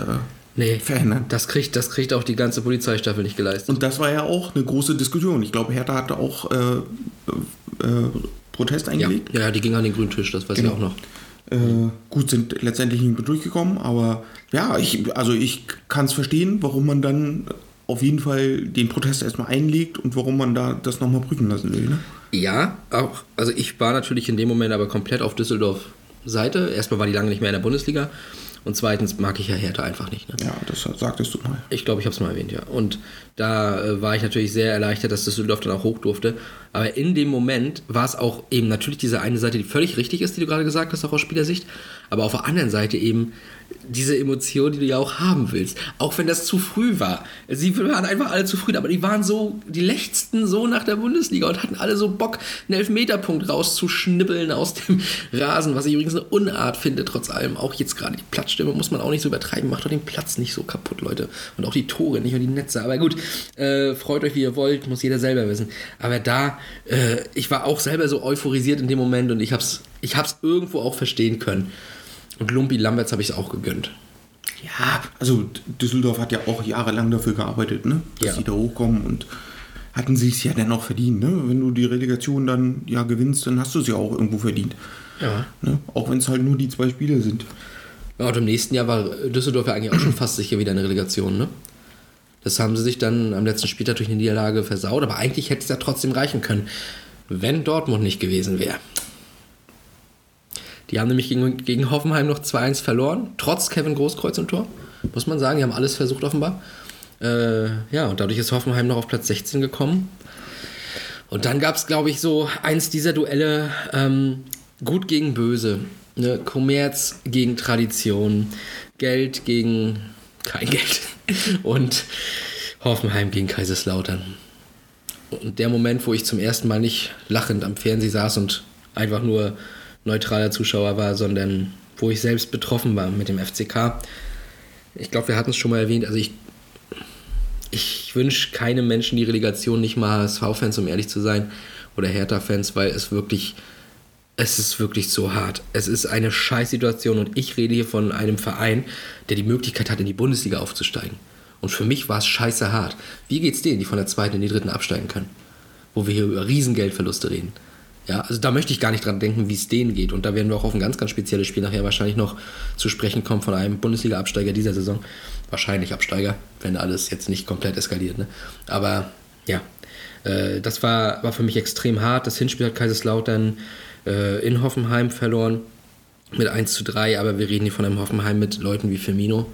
Nee, verhindern. das kriegt, das kriegt auch die ganze Polizeistaffel nicht geleistet. Und das war ja auch eine große Diskussion. Ich glaube, Hertha hatte auch äh, äh, Protest ja, eingelegt. ja, die ging an den grünen Tisch, das weiß Genau. ich auch noch. Äh, gut, sind letztendlich nicht durchgekommen, aber ja, ich, also ich kann es verstehen, warum man dann auf jeden Fall den Protest erstmal einlegt und warum man da das nochmal prüfen lassen will. Ne? Ja, auch, also ich war natürlich in dem Moment aber komplett auf Düsseldorf Seite. Erstmal war die lange nicht mehr in der Bundesliga und zweitens mag ich ja Hertha einfach nicht. Ne? Ja, das sagtest du mal. Ich glaube, ich habe es mal erwähnt, ja. Und da äh, war ich natürlich sehr erleichtert, dass Düsseldorf dann auch hoch durfte. Aber in dem Moment war es auch eben natürlich diese eine Seite, die völlig richtig ist, die du gerade gesagt hast, auch aus Spielersicht. Aber auf der anderen Seite eben diese Emotion, die du ja auch haben willst. Auch wenn das zu früh war. Sie waren einfach alle zu früh, aber die waren so, die lechzten so nach der Bundesliga und hatten alle so Bock, einen Elfmeterpunkt rauszuschnippeln aus dem Rasen, was ich übrigens eine Unart finde, trotz allem. Auch jetzt gerade die Platzstimme muss man auch nicht so übertreiben, macht doch den Platz nicht so kaputt, Leute. Und auch die Tore nicht und die Netze. Aber gut, äh, freut euch, wie ihr wollt, muss jeder selber wissen. Aber da, äh, ich war auch selber so euphorisiert in dem Moment und ich hab's, ich hab's irgendwo auch verstehen können. Und Lumpi Lamberts habe ich es auch gegönnt. Ja, also Düsseldorf hat ja auch jahrelang dafür gearbeitet, ne? dass Ja. sie da hochkommen und hatten sie es ja dann auch verdient. Ne? Wenn du die Relegation dann ja gewinnst, dann hast du es ja auch irgendwo verdient. Ja. Ne? Auch wenn es halt nur die zwei Spiele sind. Ja, und im nächsten Jahr war Düsseldorf ja eigentlich auch schon fast sicher wieder in der Relegation, ne? Das haben sie sich dann am letzten Spieltag durch eine Niederlage versaut, aber eigentlich hätte es ja trotzdem reichen können, wenn Dortmund nicht gewesen wäre. Die haben nämlich gegen, gegen Hoffenheim noch 2-1 verloren, trotz Kevin Großkreuz im Tor. Muss man sagen, die haben alles versucht offenbar. Äh, ja, und dadurch ist Hoffenheim noch auf Platz 16 gekommen. Und dann gab es, glaube ich, so eins dieser Duelle ähm, gut gegen böse. Ne? Kommerz gegen Tradition, Geld gegen kein Geld und Hoffenheim gegen Kaiserslautern. Und der Moment, wo ich zum ersten Mal nicht lachend am Fernseh saß und einfach nur neutraler Zuschauer war, sondern wo ich selbst betroffen war mit dem FCK. Ich glaube, wir hatten es schon mal erwähnt. Also ich, ich wünsche keinem Menschen die Relegation, nicht mal HSV-Fans, um ehrlich zu sein, oder Hertha-Fans, weil es wirklich, es ist wirklich so hart. Es ist eine Scheißsituation und ich rede hier von einem Verein, der die Möglichkeit hat, in die Bundesliga aufzusteigen. Und für mich war es scheiße hart. Wie geht's denen, die von der zweiten in die dritten absteigen können? Wo wir hier über Riesengeldverluste reden. Ja, also da möchte ich gar nicht dran denken, wie es denen geht. Und da werden wir auch auf ein ganz, ganz spezielles Spiel nachher wahrscheinlich noch zu sprechen kommen von einem Bundesliga-Absteiger dieser Saison. Wahrscheinlich Absteiger, wenn alles jetzt nicht komplett eskaliert. Ne? Aber ja, äh, das war, war für mich extrem hart. Das Hinspiel hat Kaiserslautern äh, in Hoffenheim verloren mit 1 zu 3, aber wir reden hier von einem Hoffenheim mit Leuten wie Firmino.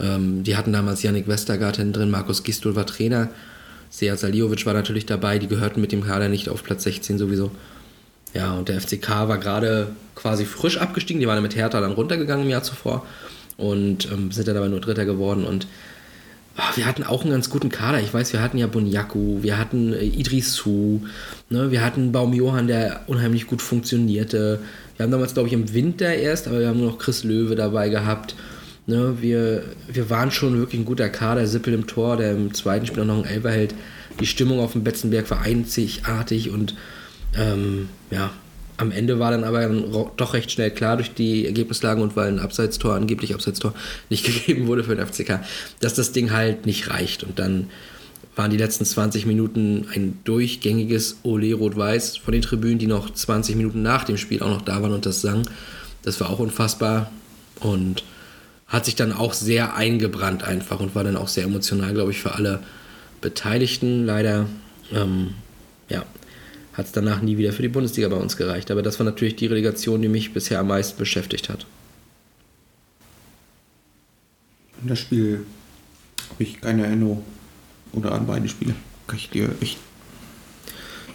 Ähm, die hatten damals Yannick Westergaard hinten drin, Markus Gistol war Trainer, Sead Saliovic war natürlich dabei, die gehörten mit dem Kader nicht auf Platz 16 sowieso. Ja, und der FCK war gerade quasi frisch abgestiegen, die waren mit Hertha dann runtergegangen im Jahr zuvor und ähm, sind dann aber nur Dritter geworden und Ah, wir hatten auch einen ganz guten Kader. Ich weiß, wir hatten ja Bunyaku, wir hatten äh, Idrisu, ne, wir hatten Baum Johann, der unheimlich gut funktionierte. Wir haben damals, glaube ich, im Winter erst, aber wir haben nur noch Chris Löwe dabei gehabt. Ne, wir, wir waren schon wirklich ein guter Kader. Sippel im Tor, der im zweiten Spiel noch einen Elfer hält. Die Stimmung auf dem Betzenberg war einzigartig und ähm, ja, am Ende war dann aber doch recht schnell klar durch die Ergebnislagen und weil ein Abseitstor, angeblich Abseitstor, nicht gegeben wurde für den FCK, dass das Ding halt nicht reicht. Und dann waren die letzten 20 Minuten ein durchgängiges Ole Rot-Weiß von den Tribünen, die noch 20 Minuten nach dem Spiel auch noch da waren und das sangen. Das war auch unfassbar und hat sich dann auch sehr eingebrannt einfach und war dann auch sehr emotional, glaube ich, für alle Beteiligten. Leider, ähm, ja, hat es danach nie wieder für die Bundesliga bei uns gereicht. Aber das war natürlich die Relegation, die mich bisher am meisten beschäftigt hat. An das Spiel habe ich keine Erinnerung. Oder an beide Spiele. Kann ich dir echt.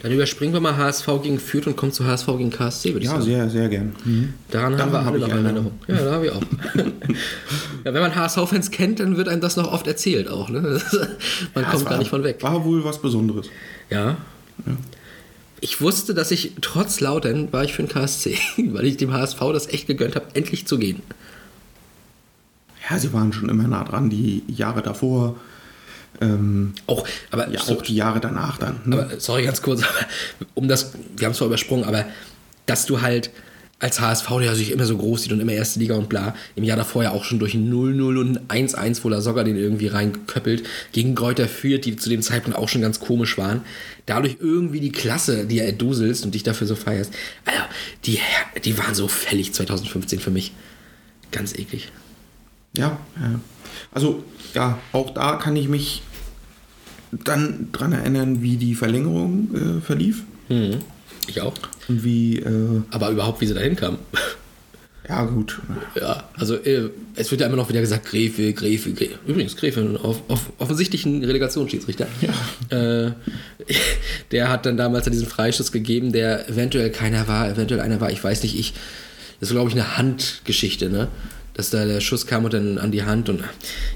Dann überspringen wir mal HSV gegen Fürth und kommen zu HSV gegen KSC, würde ich Ja, sagen. sehr, sehr gern. Mhm. Daran haben Daran wir hab alle noch eine. Erinnerung. Ja, da habe ich auch. ja, wenn man HSV-Fans kennt, dann wird einem das noch oft erzählt auch. Ne? man Ja, kommt gar nicht von weg. War wohl was Besonderes. Ja. Ich wusste, dass ich trotz Lautern war ich für den KSC, weil ich dem HSV das echt gegönnt habe, endlich zu gehen. Ja, sie waren schon immer nah dran, die Jahre davor. Ähm, Auch, aber ja, so- auch die Jahre danach dann. Ne? Aber sorry, ganz kurz, aber um das, wir haben es zwar übersprungen, aber dass du halt als HSV, der sich immer so groß sieht und immer erste Liga und bla, im Jahr davor ja auch schon durch ein 0-0 und ein 1-1, wo der Sogger den irgendwie reinköppelt, gegen Kräuter führt, die zu dem Zeitpunkt auch schon ganz komisch waren. Dadurch irgendwie die Klasse, die er duselst und dich dafür so feierst. Alter, die, die waren so fällig 2015 für mich. Ganz eklig. Ja, ja. Also, ja, auch da kann ich mich dann daran erinnern, wie die Verlängerung äh, verlief Ich auch. Und wie, äh, Aber überhaupt, wie sie dahin kamen. ja gut, Ja, also äh, es wird ja immer noch wieder gesagt, Gräfe, Gräfe, Gräfe. Übrigens, Gräfe, auf, auf, offensichtlich ein Relegationsschiedsrichter. Äh, der hat dann damals diesen Freischuss gegeben, der eventuell keiner war, eventuell einer war, ich weiß nicht, ich. Das ist, glaube ich, eine Handgeschichte, ne? Dass da der Schuss kam und dann an die Hand und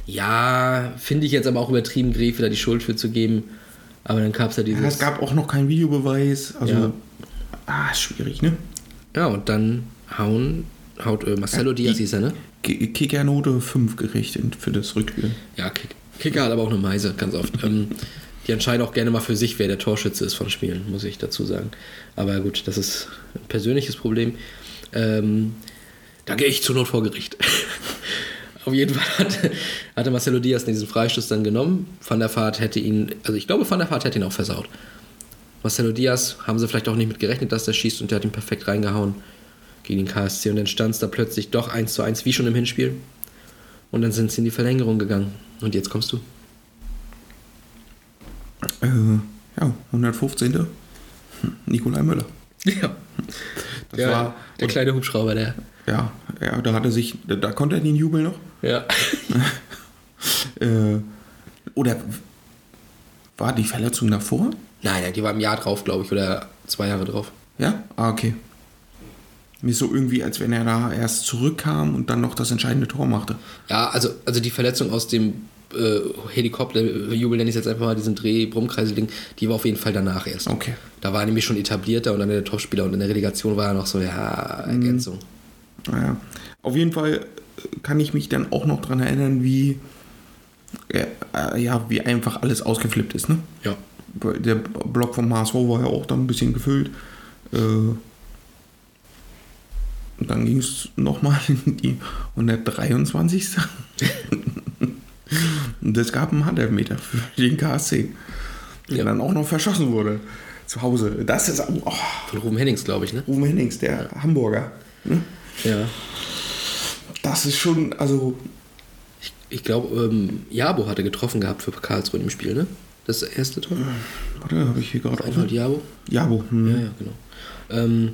ja, finde ich jetzt aber auch übertrieben, Gräfe da die Schuld für zu geben. Aber dann gab es ja dieses. Ja, es gab auch noch keinen Videobeweis. Also, Ja. Ah, schwierig, ne? ja, und dann hauen, haut äh, Marcelo Ja, Diaz, hieß er, ne? Ki- Kickernote 5 gerichtet für das Rückspiel. Ja, Kick, Kicker hat aber auch eine Meise, ganz oft. Ähm, die entscheiden auch gerne mal für sich, wer der Torschütze ist von Spielen, muss ich dazu sagen. Aber gut, das ist ein persönliches Problem. Ähm, da gehe ich zur Not vor Gericht. Auf jeden Fall hatte, hatte Marcelo Diaz diesen Freistoß dann genommen. Van der Vaart hätte ihn, also ich glaube, Van der Vaart hätte ihn auch versaut. Marcelo Diaz haben sie vielleicht auch nicht mit gerechnet, dass der schießt und der hat ihn perfekt reingehauen gegen den KSC. Und dann stand es da plötzlich doch 1 zu 1, wie schon im Hinspiel. Und dann sind sie in die Verlängerung gegangen. Und jetzt kommst du. Äh, ja, 115. Hm, Nikolai Müller. Ja. Das Der, war, der kleine Hubschrauber, der. ja, ja, da hatte sich, da, da konnte er den Jubel noch. Ja. Äh, oder war die Verletzung davor? Nein, nein, die war im Jahr drauf, glaube ich, oder zwei Jahre drauf. Ja? Ah, okay. Mir so irgendwie, als wenn er da erst zurückkam und dann noch das entscheidende Tor machte. Ja, also, also die Verletzung aus dem äh, Helikopterjubel, nenne ich jetzt einfach mal, diesen Dreh-Brummkreisel-Ding, die war auf jeden Fall danach erst. Okay. Da war er nämlich schon etablierter und dann der Topspieler und in der Relegation war er noch so, ja, Ergänzung. Naja. Auf jeden Fall kann ich mich dann auch noch daran erinnern, wie, äh, äh, ja, wie einfach alles ausgeflippt ist. Ne? Ja. Der Block vom HSV war ja auch dann ein bisschen gefüllt. Äh, und dann ging es nochmal in die 123. und es gab einen Handelfmeter für den KSC, der Ja. dann auch noch verschossen wurde. Zu Hause. Das ist oh, Von Ruben Hennings, glaube ich, ne? Ruben Hennings, der Hamburger. Ne? Ja. Das ist schon, also Ich, ich glaube, ähm, Jabo hatte getroffen gehabt für Karlsruhe im Spiel, ne? Das erste Tor. Warte, habe ich hier gerade offen? Jabo. Jabo. Hm. Ja, ja, genau. Ähm,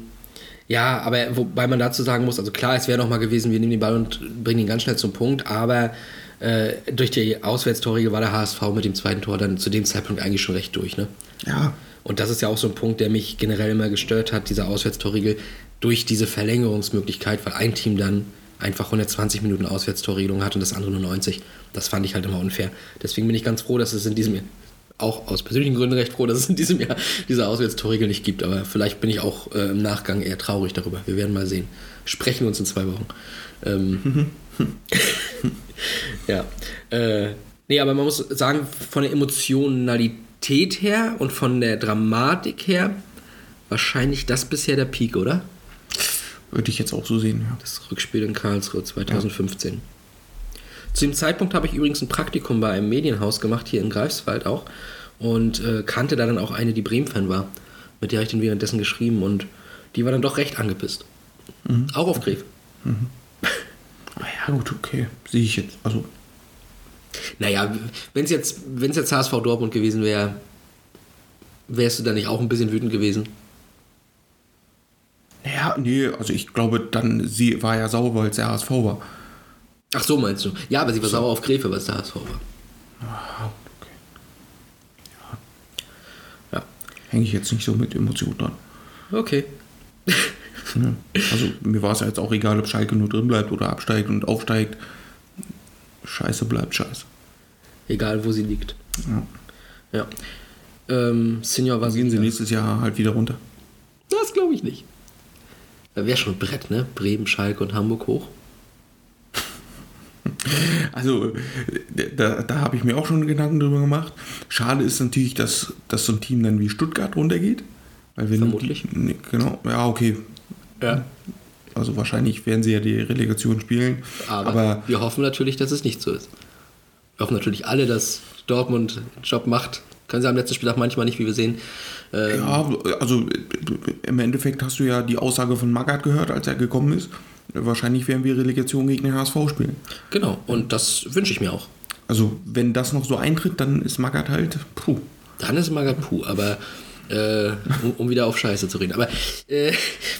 ja, aber wobei man dazu sagen muss, also klar, es wäre noch mal gewesen, wir nehmen den Ball und bringen ihn ganz schnell zum Punkt, aber äh, durch die Auswärtstorregel war der HSV mit dem zweiten Tor dann zu dem Zeitpunkt eigentlich schon recht durch, ne? Ja, Und das ist ja auch so ein Punkt, der mich generell immer gestört hat, diese Auswärtstorregel, durch diese Verlängerungsmöglichkeit, weil ein Team dann einfach 120 Minuten Auswärtstorregelung hat und das andere nur 90. Das fand ich halt immer unfair. Deswegen bin ich ganz froh, dass es in diesem auch aus persönlichen Gründen recht froh, dass es in diesem Jahr diese Auswärtstorregel nicht gibt. Aber vielleicht bin ich auch äh, im Nachgang eher traurig darüber. Wir werden mal sehen. Sprechen wir uns in zwei Wochen. Ähm, ja. Äh, nee, aber man muss sagen, von der Emotionalität her und von der Dramatik her, wahrscheinlich das bisher der Peak, oder? würde ich jetzt auch so sehen. Ja. Das Rückspiel in Karlsruhe 2015. Zu dem Zeitpunkt habe ich übrigens ein Praktikum bei einem Medienhaus gemacht, hier in Greifswald auch. Und äh, kannte da dann auch eine, die Bremen-Fan war. Mit der habe ich dann währenddessen geschrieben und die war dann doch recht angepisst. Auch auf Gref. Ah ja, gut, okay. Sehe ich jetzt. Also, Naja, wenn es jetzt, wenn's jetzt HSV Dortmund gewesen wäre, wärst du da nicht auch ein bisschen wütend gewesen? ja, nee, also ich glaube, dann sie war ja sauer, weil es der HSV war. Ach so, meinst du? Ja, aber sie war sauer auf Gräfe, es der HSV war. Ja. Hänge ich jetzt nicht so mit Emotionen dran. Okay. Ne? Also mir war es ja jetzt auch egal, ob Schalke nur drin bleibt oder absteigt und aufsteigt. Scheiße bleibt scheiße. Egal, wo sie liegt. Ja. Ja. Ähm, Senior Dann gehen sie nächstes Jahr halt wieder runter. Das glaube ich nicht. Da wäre schon ein Brett, ne? Bremen, Schalke und Hamburg hoch. Also da, da habe ich mir auch schon Gedanken drüber gemacht. Schade ist natürlich, dass, dass so ein Team dann wie Stuttgart runtergeht. Weil wenn Vermutlich. Die, nee, genau, ja, okay. Ja. Also wahrscheinlich werden sie ja die Relegation spielen. Aber, Aber, wir hoffen natürlich, dass es nicht so ist. Wir hoffen natürlich alle, dass Dortmund einen Job macht. Können sie am letzten Spieltag manchmal nicht, wie wir sehen. Ähm, ja, also im Endeffekt hast du ja die Aussage von Magath gehört, als er gekommen ist. Wahrscheinlich werden wir Relegation gegen den HSV spielen. Genau, und das wünsche ich mir auch. Also, wenn das noch so eintritt, dann ist Magath halt, puh. Dann ist Magath puh, aber äh, um, um, wieder auf Scheiße zu reden. Aber äh,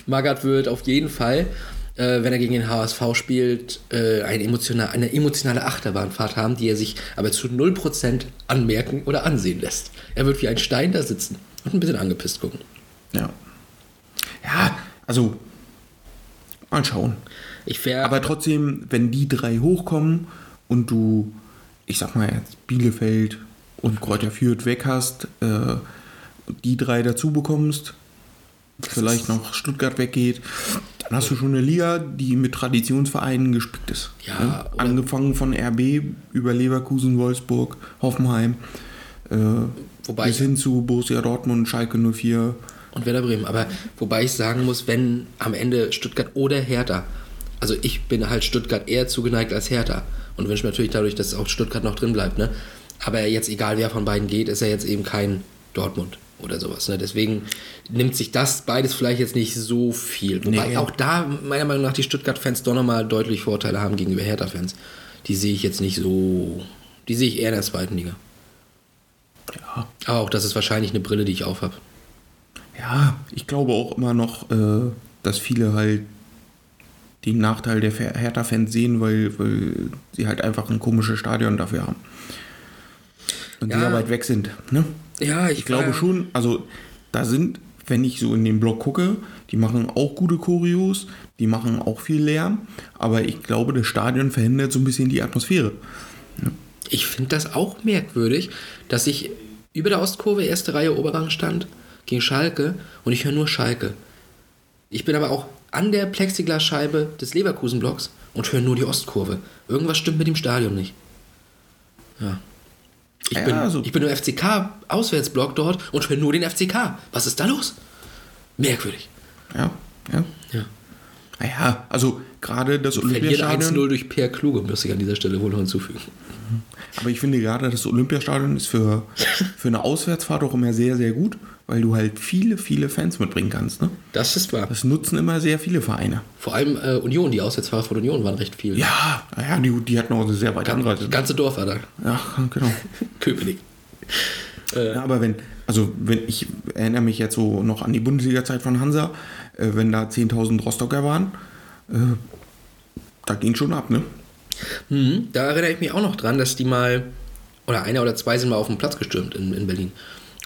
Magath wird auf jeden Fall, äh, wenn er gegen den HSV spielt, äh, eine, emotional, eine emotionale Achterbahnfahrt haben, die er sich aber zu 0% anmerken oder ansehen lässt. Er wird wie ein Stein da sitzen und ein bisschen angepisst gucken. Ja. Ja, also mal schauen. Ich wär, Aber trotzdem, wenn die drei hochkommen und du, ich sag mal jetzt Bielefeld und Kräuter Fürth weg hast, äh, die drei dazu bekommst, vielleicht noch Stuttgart weggeht, dann hast du schon eine Liga, die mit Traditionsvereinen gespickt ist. Ja, Ne? Angefangen von RB über Leverkusen, Wolfsburg, Hoffenheim, äh, Wobei bis hin zu Borussia Dortmund, Schalke 04. und Werder Bremen. Aber wobei ich sagen muss, wenn am Ende Stuttgart oder Hertha, also ich bin halt Stuttgart eher zugeneigt als Hertha und wünsche mir natürlich dadurch, dass auch Stuttgart noch drin bleibt. Ne? Aber jetzt, egal wer von beiden geht, ist er jetzt eben kein Dortmund oder sowas. Ne? Deswegen nimmt sich das beides vielleicht jetzt nicht so viel. Wobei Nee. auch da meiner Meinung nach die Stuttgart-Fans doch nochmal deutlich Vorteile haben gegenüber Hertha-Fans. Die sehe ich jetzt nicht so, die sehe ich eher in der zweiten Liga. Ja. Aber auch das ist wahrscheinlich eine Brille, die ich aufhab. Ja, ich glaube auch immer noch, äh, dass viele halt den Nachteil der Hertha-Fans sehen, weil, weil sie halt einfach ein komisches Stadion dafür haben. Und Ja. sehr weit weg sind. Ne? Ja, Ich glaube schon, also da sind, wenn ich so in den Blog gucke, die machen auch gute Choreos, die machen auch viel Lärm, aber ich glaube, das Stadion verhindert so ein bisschen die Atmosphäre. Ich finde das auch merkwürdig, dass ich über der Ostkurve erste Reihe Oberrang stand gegen Schalke und ich höre nur Schalke. Ich bin aber auch an der Plexiglasscheibe des Leverkusen-Blocks und höre nur die Ostkurve. Irgendwas stimmt mit dem Stadion nicht. Ja. Ich, Ja, bin, also- ich bin im FCK-Auswärtsblock dort und höre nur den FCK. Was ist da los? Merkwürdig. Ja, ja. Ja. Naja, also gerade das Olympiastadion. 1-0 durch Per Kluge, muss ich an dieser Stelle wohl noch hinzufügen. Aber ich finde gerade das Olympiastadion ist für, für eine Auswärtsfahrt auch immer sehr, sehr gut, weil du halt viele, viele Fans mitbringen kannst. Ne? Das ist wahr. Das nutzen immer sehr viele Vereine. Vor allem äh, Union, die Auswärtsfahrer von Union waren recht viel. Ja, ja die, die hatten auch eine sehr weite Anreise. Das ganze Dorf war da. Ja, genau. Köpenick. Ja, aber wenn, also wenn ich erinnere mich jetzt so noch an die Bundesliga-Zeit von Hansa, äh, wenn da 10.000 Rostocker waren, äh, da ging schon ab, ne? Mhm, da erinnere ich mich auch noch dran, dass die mal, oder einer oder zwei sind mal auf den Platz gestürmt in, in Berlin.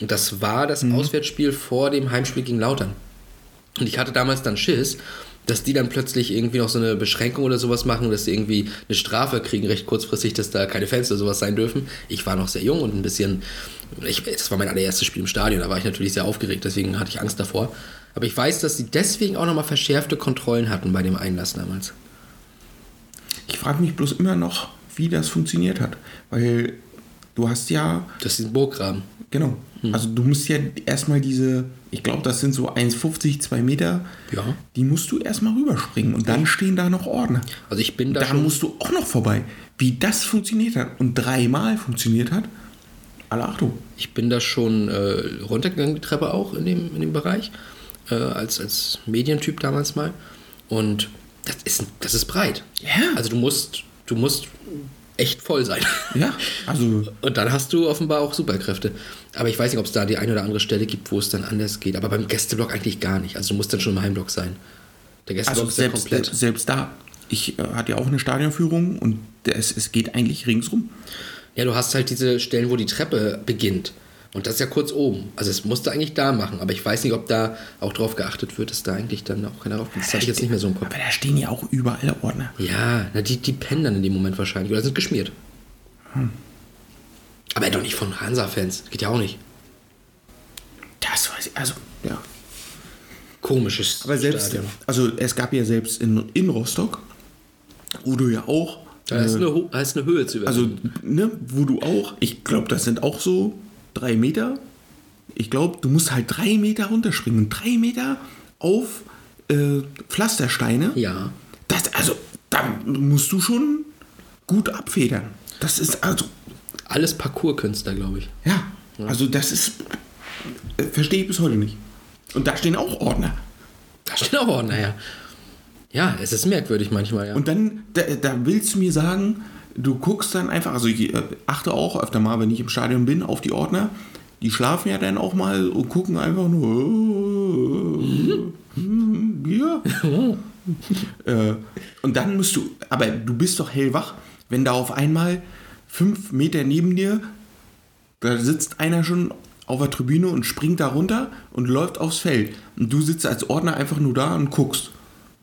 Und das war das Auswärtsspiel vor dem Heimspiel gegen Lautern. Und ich hatte damals dann Schiss, dass die dann plötzlich irgendwie noch so eine Beschränkung oder sowas machen, dass sie irgendwie eine Strafe kriegen, recht kurzfristig, dass da keine Fans oder sowas sein dürfen. Ich war noch sehr jung und ein bisschen, ich, das war mein allererstes Spiel im Stadion, da war ich natürlich sehr aufgeregt, deswegen hatte ich Angst davor. Aber ich weiß, dass sie deswegen auch nochmal verschärfte Kontrollen hatten bei dem Einlass damals. Ich frage mich bloß immer noch, wie das funktioniert hat. Weil du hast ja Das ist ein Burggraben. Genau. Also du musst ja erstmal diese, ich glaube, das sind so 1,50, 2 Meter, Ja. die musst du erstmal rüberspringen und dann stehen da noch Ordner. Also ich bin da, Da musst du auch noch vorbei. Wie das funktioniert hat und dreimal funktioniert hat, alle Achtung. Ich bin da schon äh, runtergegangen, die Treppe auch in dem, in dem Bereich, äh, als, als Medientyp damals mal. Und das ist, das ist breit. Ja. Also du musst, du musst echt voll sein. Ja, also Und dann hast du offenbar auch Superkräfte. Aber ich weiß nicht, ob es da die eine oder andere Stelle gibt, wo es dann anders geht. Aber beim Gästeblock eigentlich gar nicht. Also du musst dann schon im Heimblock sein. Der Gästeblock Also ist ja selbst, komplett. selbst da, ich äh, hatte ja auch eine Stadionführung und es, es geht eigentlich ringsrum. Ja, du hast halt diese Stellen, wo die Treppe beginnt. Und das ist ja kurz oben. Also es musste eigentlich da machen. Aber ich weiß nicht, ob da auch drauf geachtet wird, dass da eigentlich dann auch keiner raufkommt. Das habe ich jetzt nicht mehr so im Kopf. Aber da stehen ja auch überall Ordner. Ja, na, die, die pennen dann in dem Moment wahrscheinlich. Oder sind geschmiert. Aber doch nicht von Hansa-Fans. Geht ja auch nicht. Das weiß ich, also, ja. Komisches Aber selbst, Stadion. also es gab ja selbst in, in Rostock, wo du ja auch, Da ist eine, da ist eine Höhe zu also, überwinden. ne, wo du auch, ich glaube, das sind auch so drei Meter. Ich glaube, du musst halt drei Meter runterspringen. Drei Meter auf äh, Pflastersteine. ja. Das, also, da musst du schon gut abfedern. Das ist also, Alles Parcours-Künstler, glaube ich. ja, also das ist, äh, verstehe ich bis heute nicht. Und da stehen auch Ordner. Da steht auch Ordner, ja. Ja, es ist merkwürdig manchmal, ja. Und dann, da, da willst du mir sagen, du guckst dann einfach, also ich äh, achte auch öfter mal, wenn ich im Stadion bin, auf die Ordner. Die schlafen ja dann auch mal und gucken einfach nur. äh, Bier? äh, und dann musst du, aber du bist doch hellwach, wenn da auf einmal fünf Meter neben dir, da sitzt einer schon auf der Tribüne und springt da runter und läuft aufs Feld. Und du sitzt als Ordner einfach nur da und guckst.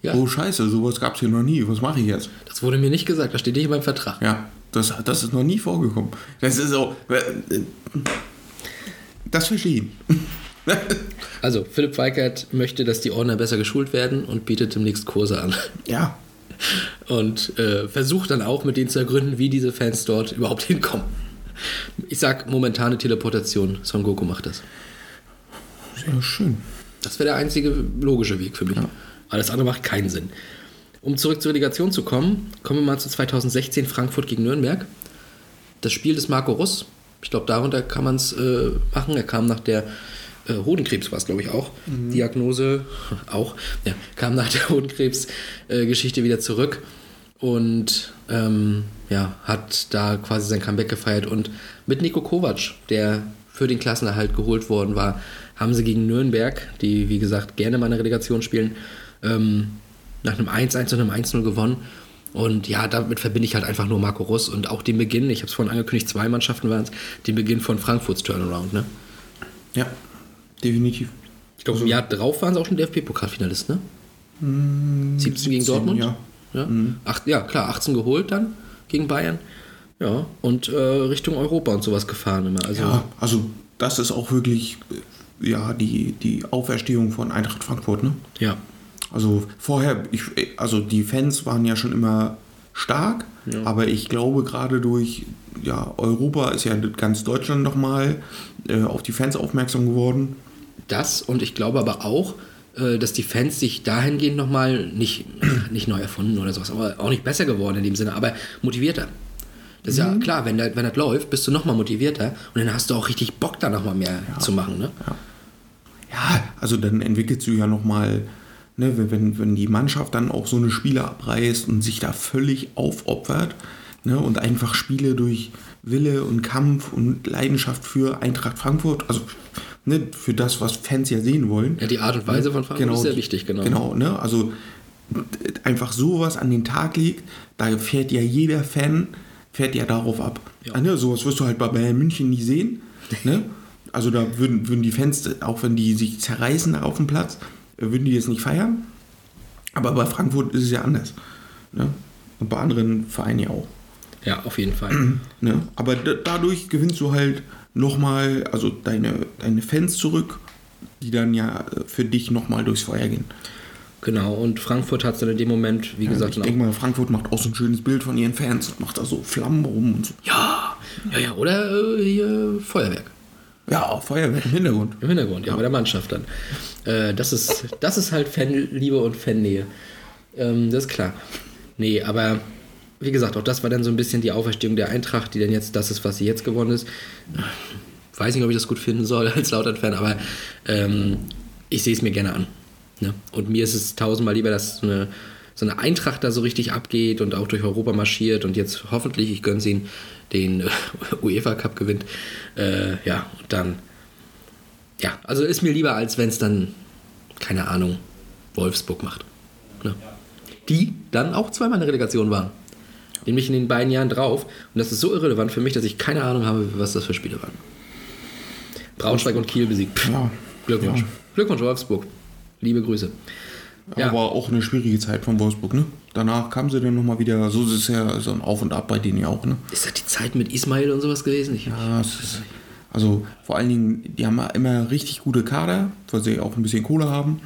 Ja. Oh scheiße, sowas gab es hier noch nie. Was mache ich jetzt? Das wurde mir nicht gesagt, das steht nicht in meinem Vertrag. Ja, das, das ist noch nie vorgekommen. Das ist so. äh, Das verstehe ich. Also, Philipp Weikert möchte, dass die Ordner besser geschult werden und bietet demnächst Kurse an. Ja. Und äh, versucht dann auch mit denen zu ergründen, wie diese Fans dort überhaupt hinkommen. Ich sag momentane Teleportation. Son Goku macht das. Sehr schön. Das wäre der einzige logische Weg für mich. Alles andere macht keinen Sinn. Um zurück zur Relegation zu kommen, kommen wir mal zu 2016 Frankfurt gegen Nürnberg. Das Spiel des Marco Russ. Ich glaube, darunter kann man es äh, machen. Er kam nach der äh, Hodenkrebs, war es glaube ich auch. Diagnose auch. Ja, kam nach der Hodenkrebs-Geschichte wieder zurück und ähm, ja, hat da quasi sein Comeback gefeiert. Und mit Nico Kovac, der für den Klassenerhalt geholt worden war, haben sie gegen Nürnberg, die wie gesagt gerne mal eine Relegation spielen, ähm, nach einem 1-1 und einem 1-0 gewonnen. Und ja, damit verbinde ich halt einfach nur Marco Russ und auch den Beginn, ich habe es vorhin angekündigt, zwei Mannschaften waren es, den Beginn von Frankfurts Turnaround. Ne? Ja, definitiv. Ich glaube, im Jahr drauf waren sie auch schon DFB-Pokalfinalist, ne? 17 gegen 17, Dortmund? ja. Ja? Acht, ja, klar, 18 geholt dann gegen Bayern. Ja, und äh, Richtung Europa und sowas gefahren immer. Also, Ja, also das ist auch wirklich äh, ja, die, die Auferstehung von Eintracht Frankfurt, ne? ja. Also vorher, ich, also die Fans waren ja schon immer stark, aber ich glaube gerade durch ja, Europa ist ja ganz Deutschland nochmal äh, auf die Fans aufmerksam geworden. Das und ich glaube aber auch, äh, dass die Fans sich dahingehend nochmal nicht, nicht neu erfunden oder sowas, aber auch nicht besser geworden in dem Sinne, aber motivierter. Das ist ja klar, wenn, das- wenn das läuft, bist du nochmal motivierter und dann hast du auch richtig Bock, da nochmal mehr zu machen. Ne? Ja, also dann entwickelst du ja nochmal, ne, wenn- wenn, die Mannschaft dann auch so eine Spiele abreißt und sich da völlig aufopfert ne, und einfach Spiele durch Wille und Kampf und Leidenschaft für Eintracht Frankfurt, also ne, für das, was Fans ja sehen wollen. Ja, die Art und Weise von Frankfurt ist sehr wichtig, genau. Genau, ne, also einfach sowas an den Tag legt, da fährt ja jeder Fan, fährt ja darauf ab. Ja. Ah, ne, sowas wirst du halt bei Bayern München nie sehen. Ne? Also da würden, würden die Fans, auch wenn die sich zerreißen auf dem Platz, würden die jetzt nicht feiern. Aber bei Frankfurt ist es ja anders. Ne? Und bei anderen Vereinen ja auch. Ja, auf jeden Fall. Ne? Aber da, dadurch gewinnst du halt nochmal, also deine, deine Fans zurück, die dann ja äh, für dich nochmal durchs Feuer gehen. genau, und Frankfurt hat es dann in dem Moment, wie gesagt, ich denke mal, Frankfurt macht auch so ein schönes Bild von ihren Fans und macht da so Flammen rum und so. Ja, ja, ja, oder äh, hier Feuerwerk. Ja, Feuerwehr im Hintergrund. Im Hintergrund, ja, bei der Mannschaft dann. Äh, das, ist, das ist halt Fanliebe und Fannähe. Ähm, das ist klar. Nee, aber wie gesagt, auch das war dann so ein bisschen die Auferstehung der Eintracht, die dann jetzt das ist, was sie jetzt gewonnen ist. Weiß nicht, ob ich das gut finden soll als Lautern-Fan, aber ähm, ich sehe es mir gerne an. Ne? Und mir ist es tausendmal lieber, dass so eine, so eine Eintracht da so richtig abgeht und auch durch Europa marschiert und jetzt hoffentlich, ich gönne es ihnen, den äh, UEFA Cup gewinnt. Äh, ja, und dann ja, also ist mir lieber, als wenn es dann, keine Ahnung, Wolfsburg macht. Ne? Die dann auch zweimal in der Relegation waren. Nämlich in den beiden Jahren drauf. Und das ist so irrelevant für mich, dass ich keine Ahnung habe, was das für Spiele waren. Braunschweig und Kiel besiegt. Pff, Ja. Glückwunsch. Ja. Glückwunsch, Wolfsburg. Liebe Grüße. Ja. Aber auch eine schwierige Zeit von Wolfsburg, ne? Danach kamen sie dann nochmal wieder, so ist es ja so ein Auf und Ab bei denen ja auch, ne? Ist das die Zeit mit Ismail und sowas gewesen? Ich, Ja, es ist, also vor allen Dingen, die haben immer richtig gute Kader, weil sie auch ein bisschen Kohle haben.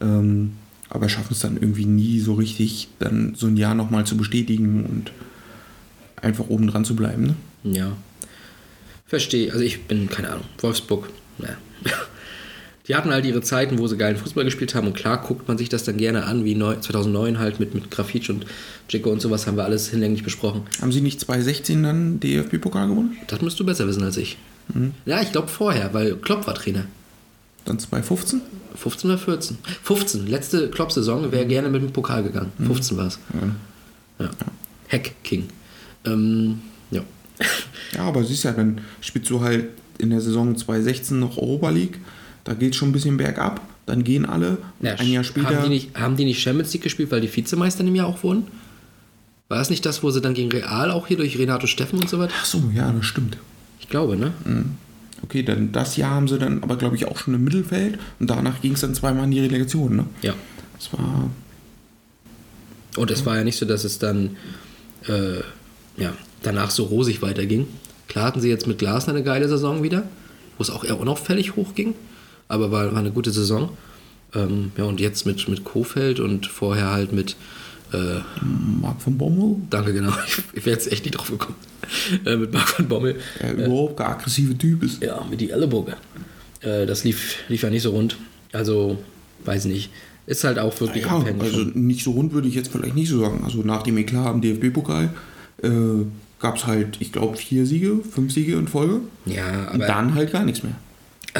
Ähm, aber schaffen es dann irgendwie nie so richtig, dann so ein Jahr nochmal zu bestätigen und einfach oben dran zu bleiben. Ne? Ja. Verstehe. Also ich bin, keine Ahnung, Wolfsburg, naja. Die hatten halt ihre Zeiten, wo sie geilen Fußball gespielt haben und klar guckt man sich das dann gerne an, wie neu, 2009 halt mit, mit Grafitsch und Dzeko und sowas haben wir alles hinlänglich besprochen. Haben sie nicht 2016 dann DFB-Pokal gewonnen? Das müsst du besser wissen als ich. Ja, ich glaube vorher, weil Klopp war Trainer. Dann 2015? 15 oder 14? 15, letzte Klopp-Saison wäre gerne mit dem Pokal gegangen. 15 war es. Ja. Heck King. Ähm, ja. Ja, aber siehst ja, dann spielst du halt in der Saison 2016 noch Europa League. Da geht schon ein bisschen bergab. Dann gehen alle. Ja ein Jahr später. Haben die, nicht, haben die nicht Champions League gespielt, weil die Vizemeister in dem Jahr auch wurden? War das nicht das, wo sie dann gegen Real auch hier durch Renato Steffen und so weiter? Ach so, ja, das stimmt. Ich glaube, ne? Okay, dann das Jahr haben sie dann aber, glaube ich, auch schon im Mittelfeld. Und danach ging es dann zweimal in die Relegation, ne? Ja. Das war. Und es war ja nicht so, dass es dann äh, ja, danach so rosig weiterging. Klar hatten sie jetzt mit Glasner eine geile Saison wieder, wo es auch eher unauffällig hochging, aber war, war eine gute Saison. Ähm, ja, und jetzt mit, mit Kofeld und vorher halt mit, äh, Marc von Bommel, danke genau, ich, ich wäre jetzt echt nicht drauf gekommen, äh, mit Marc von Bommel. der überhaupt kein aggressiver Typ ist. Ja, mit die Ellenbogen. Äh, das lief, lief ja nicht so rund. Also, weiß nicht. Ist halt auch wirklich Ja, abhängig also nicht so rund würde ich jetzt vielleicht nicht so sagen. Also nach dem Eklat am DFB-Pokal äh, gab es halt, ich glaube, vier Siege, fünf Siege in Folge. Ja, Und aber, dann halt gar nichts mehr.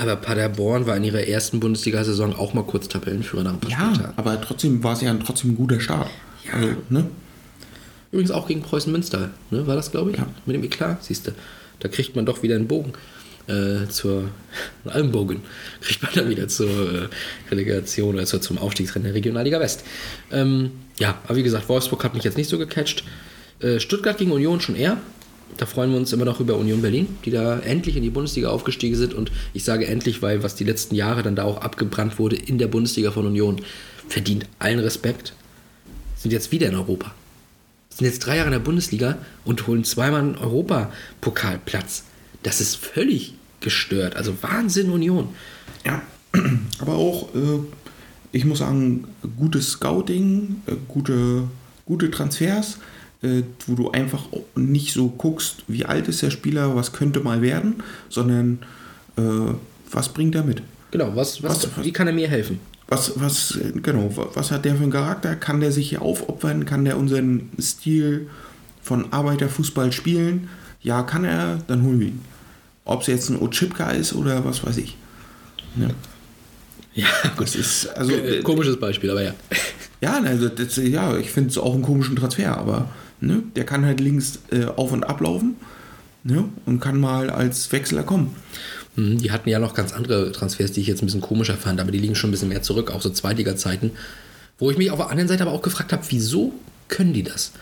Aber Paderborn war in ihrer ersten Bundesliga-Saison auch mal kurz Tabellenführer nach ein paar Ja, Spieltagen. aber trotzdem war es ja trotzdem ein guter Start. Ja. Also, ne? Übrigens auch gegen Preußen Münster, ne? war das, glaube ich? Ja. Mit dem Eklat, siehst du. Da kriegt man doch wieder einen Bogen. Äh, zur einen Almbogen kriegt man dann wieder zur äh, Relegation oder zur, zum Aufstiegsrennen der Regionalliga West. Ähm, ja, aber wie gesagt, Wolfsburg hat mich jetzt nicht so gecatcht. Äh, Stuttgart gegen Union schon eher. Da freuen wir uns immer noch über Union Berlin, die da endlich in die Bundesliga aufgestiegen sind. Und ich sage endlich, weil was die letzten Jahre dann da auch abgebrannt wurde in der Bundesliga von Union, verdient allen Respekt. Sind jetzt wieder in Europa sind jetzt drei Jahre in der Bundesliga und holen zweimal einen Europapokalplatz. Das ist völlig gestört. Also Wahnsinn Union. Ja, aber auch, äh, ich muss sagen, gutes Scouting, äh, gute, gute Transfers, äh, wo du einfach nicht so guckst, wie alt ist der Spieler, was könnte mal werden, sondern äh, was bringt er mit? Genau, was, was, Was- wie kann er mir helfen? Was, was, genau, wa- was hat der für einen Charakter? Kann der sich hier aufopfern? Kann der unseren Stil von Arbeiterfußball spielen? Ja, kann er, dann holen wir ihn. Ob es jetzt ein Ochipka ist oder was weiß ich. Ja, Ja, gut. das ist, also, Äh, Komisches Beispiel, aber ja. ja, also das, ja, ich finde es auch einen komischen Transfer, aber ne, der kann halt links äh, auf und ablaufen ne, und kann mal als Wechsler kommen. Mhm, Die hatten ja noch ganz andere Transfers, die ich jetzt ein bisschen komischer fand, aber die liegen schon ein bisschen mehr zurück, auch so Zweitliga-Zeiten. Wo ich mich auf der anderen Seite aber auch gefragt habe, wieso können die das?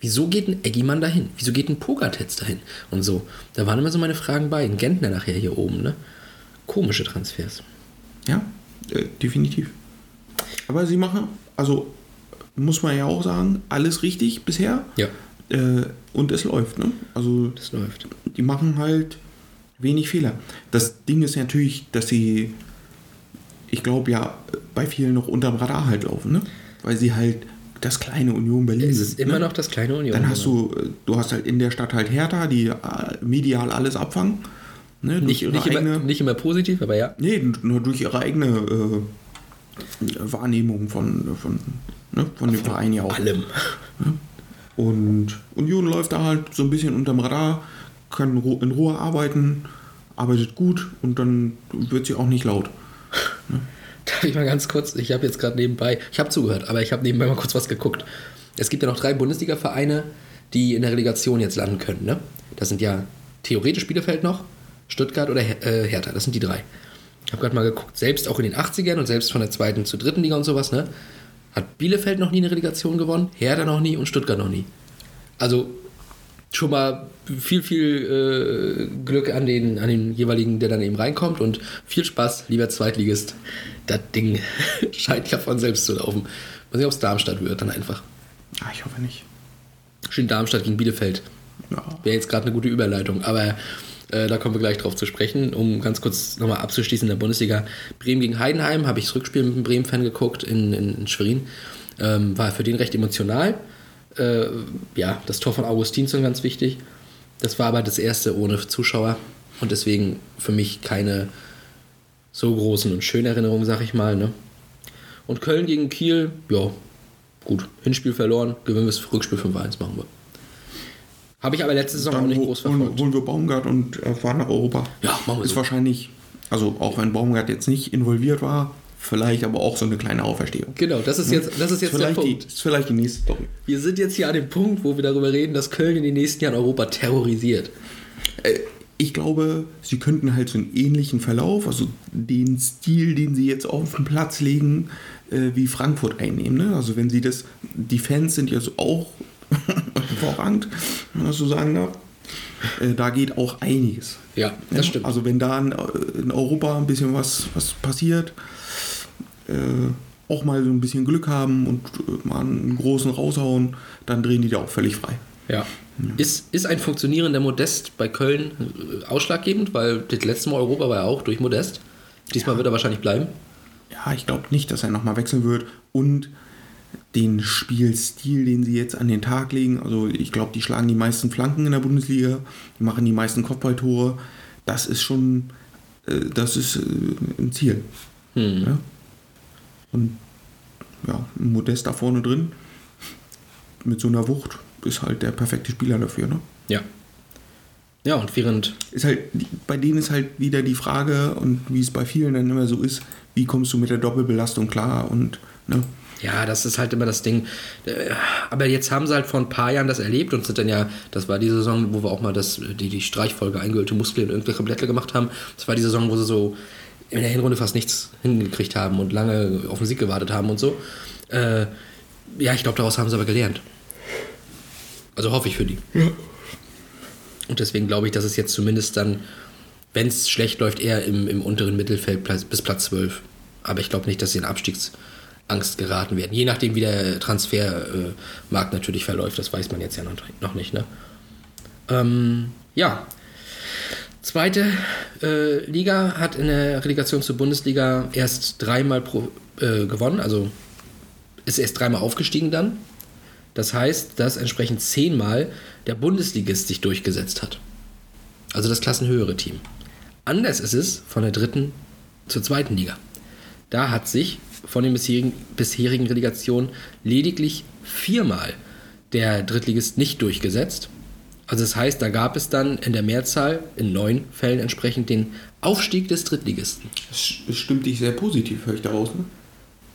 Wieso geht ein Eggimann dahin? Wieso geht ein Pogatetz dahin? Und so. Da waren immer so meine Fragen bei. Ein Gentner nachher hier oben, ne? Komische Transfers. Ja, äh, definitiv. Aber sie machen, also muss man ja auch sagen, alles richtig bisher. Ja, Äh, und es läuft, ne? Also das läuft. die machen halt wenig Fehler. Das Ding ist natürlich, dass sie, ich glaube ja, bei vielen noch unterm Radar halt laufen, ne? Weil sie halt das kleine Union Berlin Es ist immer ne? noch das kleine Union. Dann hast genau. du, äh, du hast halt in der Stadt halt Hertha, die äh, medial alles abfangen. Ne? Nicht, nicht, eigene, immer, nicht immer positiv, aber ja. Nee, nur durch ihre eigene äh, Wahrnehmung von, von, ne, von dem Verein ja auch. Allem. Und Union läuft da halt so ein bisschen unterm Radar, kann in Ruhe arbeiten, arbeitet gut und dann wird sie auch nicht laut. Darf ich mal ganz kurz, ich habe jetzt gerade nebenbei, ich habe zugehört, aber ich habe nebenbei mal kurz was geguckt. Es gibt ja noch drei Bundesliga-Vereine, die in der Relegation jetzt landen können. Ne? Das sind ja theoretisch Bielefeld noch, Stuttgart oder Her äh, Hertha. Das sind die drei. Ich habe gerade mal geguckt, selbst auch in den 80ern und selbst von der zweiten zur dritten Liga und sowas, ne? Hat Bielefeld noch nie eine Relegation gewonnen, Hertha noch nie und Stuttgart noch nie. Also schon mal viel, viel äh, Glück an den, an den jeweiligen, der dann eben reinkommt und viel Spaß, lieber Zweitligist. Das Ding scheint ja von selbst zu laufen. Mal sehen, ob es Darmstadt wird, dann einfach. Ah, ich hoffe nicht. Schön Darmstadt gegen Bielefeld. Ja. Wäre jetzt gerade eine gute Überleitung, aber äh, da kommen wir gleich drauf zu sprechen. Um ganz kurz nochmal abzuschließen in der Bundesliga. Bremen gegen Heidenheim, habe ich das Rückspiel mit einem Bremen-Fan geguckt in, in, in Schwerin. Ähm, war für den recht emotional. Äh, ja, das Tor von Augustinsson ganz wichtig. Das war aber das erste ohne Zuschauer und deswegen für mich keine so großen und schönen Erinnerungen, sag ich mal. Ne? Und Köln gegen Kiel, ja, gut. Hinspiel verloren, gewinnen wir das Rückspiel 5-1, machen wir. Habe ich aber letzte Saison auch Dann nicht ho- groß holen, verfolgt. holen wir Baumgart und äh, fahren nach Europa. Ja, machen wir Ist so. wahrscheinlich, also auch wenn Baumgart jetzt nicht involviert war, vielleicht aber auch so eine kleine Auferstehung. Genau, das ist jetzt, das ist jetzt der vielleicht die, Punkt. ist vielleicht die nächste Story. Wir sind jetzt hier an dem Punkt, wo wir darüber reden, dass Köln in den nächsten Jahren Europa terrorisiert. Äh, Ich glaube, sie könnten halt so einen ähnlichen Verlauf, also den Stil, den sie jetzt auf den Platz legen, äh, wie Frankfurt einnehmen. Ne? Also wenn sie das, die Fans sind ja so auch hervorragend, wenn man das so sagen darf. Äh, da geht auch einiges. Ja, das stimmt. Also wenn da in, in Europa ein bisschen was, was passiert, äh, auch mal so ein bisschen Glück haben und äh, mal einen großen raushauen, dann drehen die da auch völlig frei. Ja. Ist, ist ein funktionierender Modest bei Köln äh, ausschlaggebend, weil das letzte Mal Europa war ja auch durch Modest. Diesmal wird er wahrscheinlich bleiben. Ja, ich glaube nicht, dass er nochmal wechseln wird. Und den Spielstil, den sie jetzt an den Tag legen, also ich glaube, die schlagen die meisten Flanken in der Bundesliga, die machen die meisten Kopfballtore. Das ist schon, äh, das ist äh, ein Ziel. Ja? Und ja, ein Modest da vorne drin, mit so einer Wucht, ist halt der perfekte Spieler dafür. Ne? Ja. Ja, und während Ist halt, bei denen ist halt wieder die Frage, und wie es bei vielen dann immer so ist, wie kommst du mit der Doppelbelastung klar und ne? Ja, das ist halt immer das Ding. Äh, Aber jetzt haben sie halt vor ein paar Jahren das erlebt und sind dann ja, das war die Saison, wo wir auch mal das, die, die Streichfolge eingehüllte Muskeln und irgendwelche Blätter gemacht haben. Das war die Saison, wo sie so in der Hinrunde fast nichts hingekriegt haben und lange auf den Sieg gewartet haben und so. Äh, ja, ich glaube, daraus haben sie aber gelernt. Also hoffe ich für die. Und deswegen glaube ich, dass es jetzt zumindest dann, wenn es schlecht läuft, eher im, im unteren Mittelfeld bis Platz 12. Aber ich glaube nicht, dass sie in Abstiegsangst geraten werden. Je nachdem, wie der Transfermarkt natürlich verläuft. Das weiß man jetzt ja noch, noch nicht. Ne? Ähm, ja. Zweite äh, Liga hat in der Relegation zur Bundesliga erst dreimal pro, äh, gewonnen. Also ist erst dreimal aufgestiegen dann. Das heißt, dass entsprechend zehnmal der Bundesligist sich durchgesetzt hat. Also das klassenhöhere Team. Anders ist es von der dritten zur zweiten Liga. Da hat sich von den bisherigen, bisherigen Relegationen lediglich viermal der Drittligist nicht durchgesetzt. Also das heißt, da gab es dann in der Mehrzahl, in neun Fällen entsprechend, den Aufstieg des Drittligisten. Das stimmt dich sehr positiv, höre ich daraus, ne?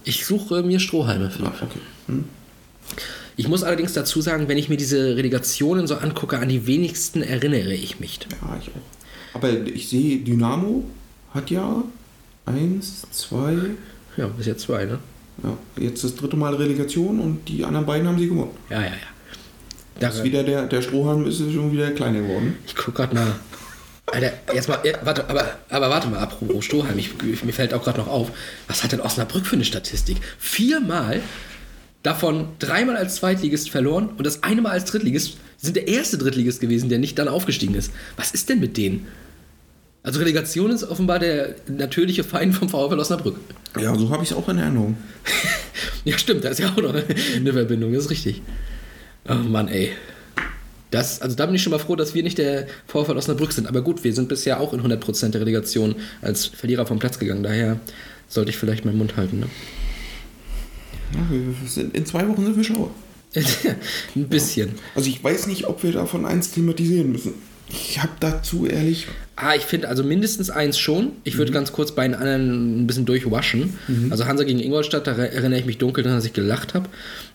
Ich suche mir Strohhalme für. Ah, okay. Hm? Ich muss allerdings dazu sagen, wenn ich mir diese Relegationen so angucke, an die wenigsten erinnere ich mich. Ja, ich auch. Aber ich sehe, Dynamo hat ja eins, zwei, Ja, bis jetzt zwei, ne? ja, jetzt das dritte Mal Relegation und die anderen beiden haben sie gewonnen. Ja, ja, ja. Da, Das ist wieder der, der Strohhalm ist schon wieder kleiner geworden. ich guck grad mal. Alter, jetzt mal, ja, warte, aber, aber warte mal, apropos Strohhalm, ich, ich, mir fällt auch gerade noch auf, was hat denn Osnabrück für eine Statistik? Viermal, davon dreimal als Zweitligist verloren und das eine Mal als Drittligist, sind der erste Drittligist gewesen, der nicht dann aufgestiegen ist. Was ist denn mit denen? Also Relegation ist offenbar der natürliche Feind vom VfL Osnabrück. Ja, so habe ich es auch in Erinnerung. Ja, stimmt, da ist ja auch noch eine Verbindung, das ist richtig. Oh Mann, ey. Das, also da bin ich schon mal froh, dass wir nicht der VfL Osnabrück sind. Aber gut, wir sind bisher auch in 100% der Relegation als Verlierer vom Platz gegangen. Daher sollte ich vielleicht meinen Mund halten. Ne? Ja, in zwei Wochen sind wir schlauer. Ein bisschen. Also ich weiß nicht, ob wir davon eins thematisieren müssen. Ich habe dazu ehrlich. Ah, ich finde also mindestens eins schon. Ich würde ganz kurz bei den anderen ein bisschen durchwaschen. Also Hansa gegen Ingolstadt, da erinnere ich mich dunkel daran, dass ich gelacht habe.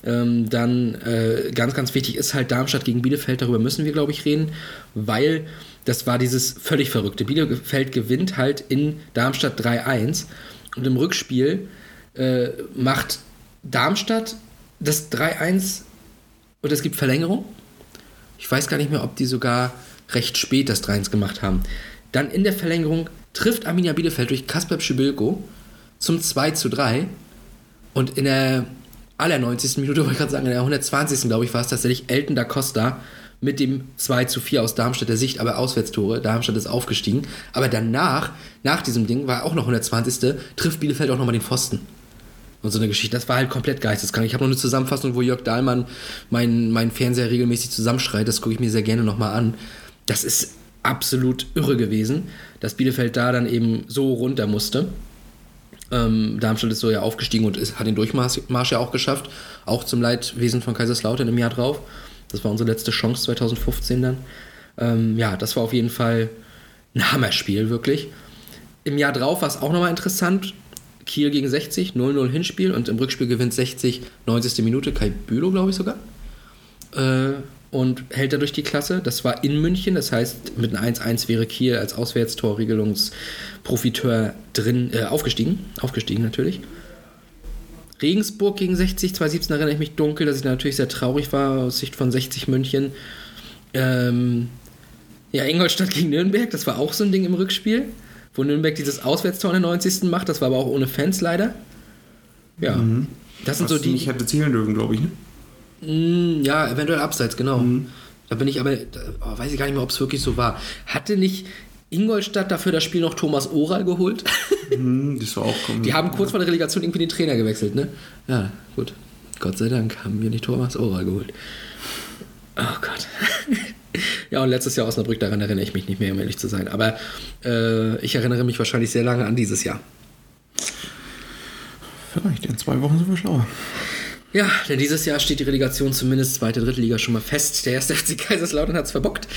Ähm, dann äh, ganz, ganz wichtig ist halt Darmstadt gegen Bielefeld. Darüber müssen wir, glaube ich, reden, weil das war dieses völlig verrückte. Bielefeld gewinnt halt in Darmstadt 3-1 und im Rückspiel äh, macht Darmstadt das 3-1 und es gibt Verlängerung. Ich weiß gar nicht mehr, ob die sogar recht spät das 3-1 gemacht haben. Dann in der Verlängerung trifft Arminia Bielefeld durch Kasper Schibilko zum 2 zu 3 und in der aller 90. Minute, wollte ich gerade sagen, in der 120. glaube ich, war es tatsächlich Elton da Costa mit dem 2 zu 4 aus Darmstädter Sicht, aber Auswärtstore. Darmstadt ist aufgestiegen. Aber danach, nach diesem Ding, war auch noch 120. trifft Bielefeld auch nochmal den Pfosten. Und so eine Geschichte. Das war halt komplett geisteskrank. Ich habe noch eine Zusammenfassung, wo Jörg Dahlmann meinen mein Fernseher regelmäßig zusammenschreit. Das gucke ich mir sehr gerne nochmal an. Das ist absolut irre gewesen, dass Bielefeld da dann eben so runter musste. Ähm, Darmstadt ist so ja aufgestiegen und ist, hat den Durchmarsch Marsch ja auch geschafft. Auch zum Leidwesen von Kaiserslautern im Jahr drauf. Das war unsere letzte Chance 2015 dann. Ähm, ja, das war auf jeden Fall ein Hammerspiel, wirklich. Im Jahr drauf war es auch nochmal interessant. Kiel gegen 60, 0-0 Hinspiel und im Rückspiel gewinnt 60, 90. Minute, Kai Bülow, glaube ich sogar. Äh, und hält dadurch die Klasse. Das war in München, das heißt, mit einem 1-1 wäre Kiel als Auswärtstorregelungsprofiteur drin, äh, aufgestiegen. Aufgestiegen natürlich. Regensburg gegen 60, 2017 erinnere ich mich dunkel, dass ich natürlich sehr traurig war aus Sicht von 60 München. Ähm, ja, Ingolstadt gegen Nürnberg, das war auch so ein Ding im Rückspiel, wo Nürnberg dieses Auswärtstor in der 90. macht, das war aber auch ohne Fans leider. Ja, mhm. das sind Was so die. nicht hätte zählen dürfen, glaube ich. Ne? Mm, ja, eventuell abseits, genau. Mhm. Da bin ich aber, oh, weiß ich gar nicht mehr, ob es wirklich so war. Hatte nicht Ingolstadt dafür das Spiel noch Thomas Oral geholt? Mhm, das war auch kommen. Die haben kurz vor der Relegation irgendwie den Trainer gewechselt, ne? Ja, gut. Gott sei Dank haben wir nicht Thomas Oral geholt. Oh Gott. ja, und letztes Jahr Osnabrück, daran erinnere ich mich nicht mehr, um ehrlich zu sein. Aber äh, ich erinnere mich wahrscheinlich sehr lange an dieses Jahr. Vielleicht, in zwei Wochen sind wir schlauer. Ja, denn dieses Jahr steht die Relegation zumindest zweite, dritte Liga schon mal fest. Der erste FC Kaiserslautern hat es verbockt.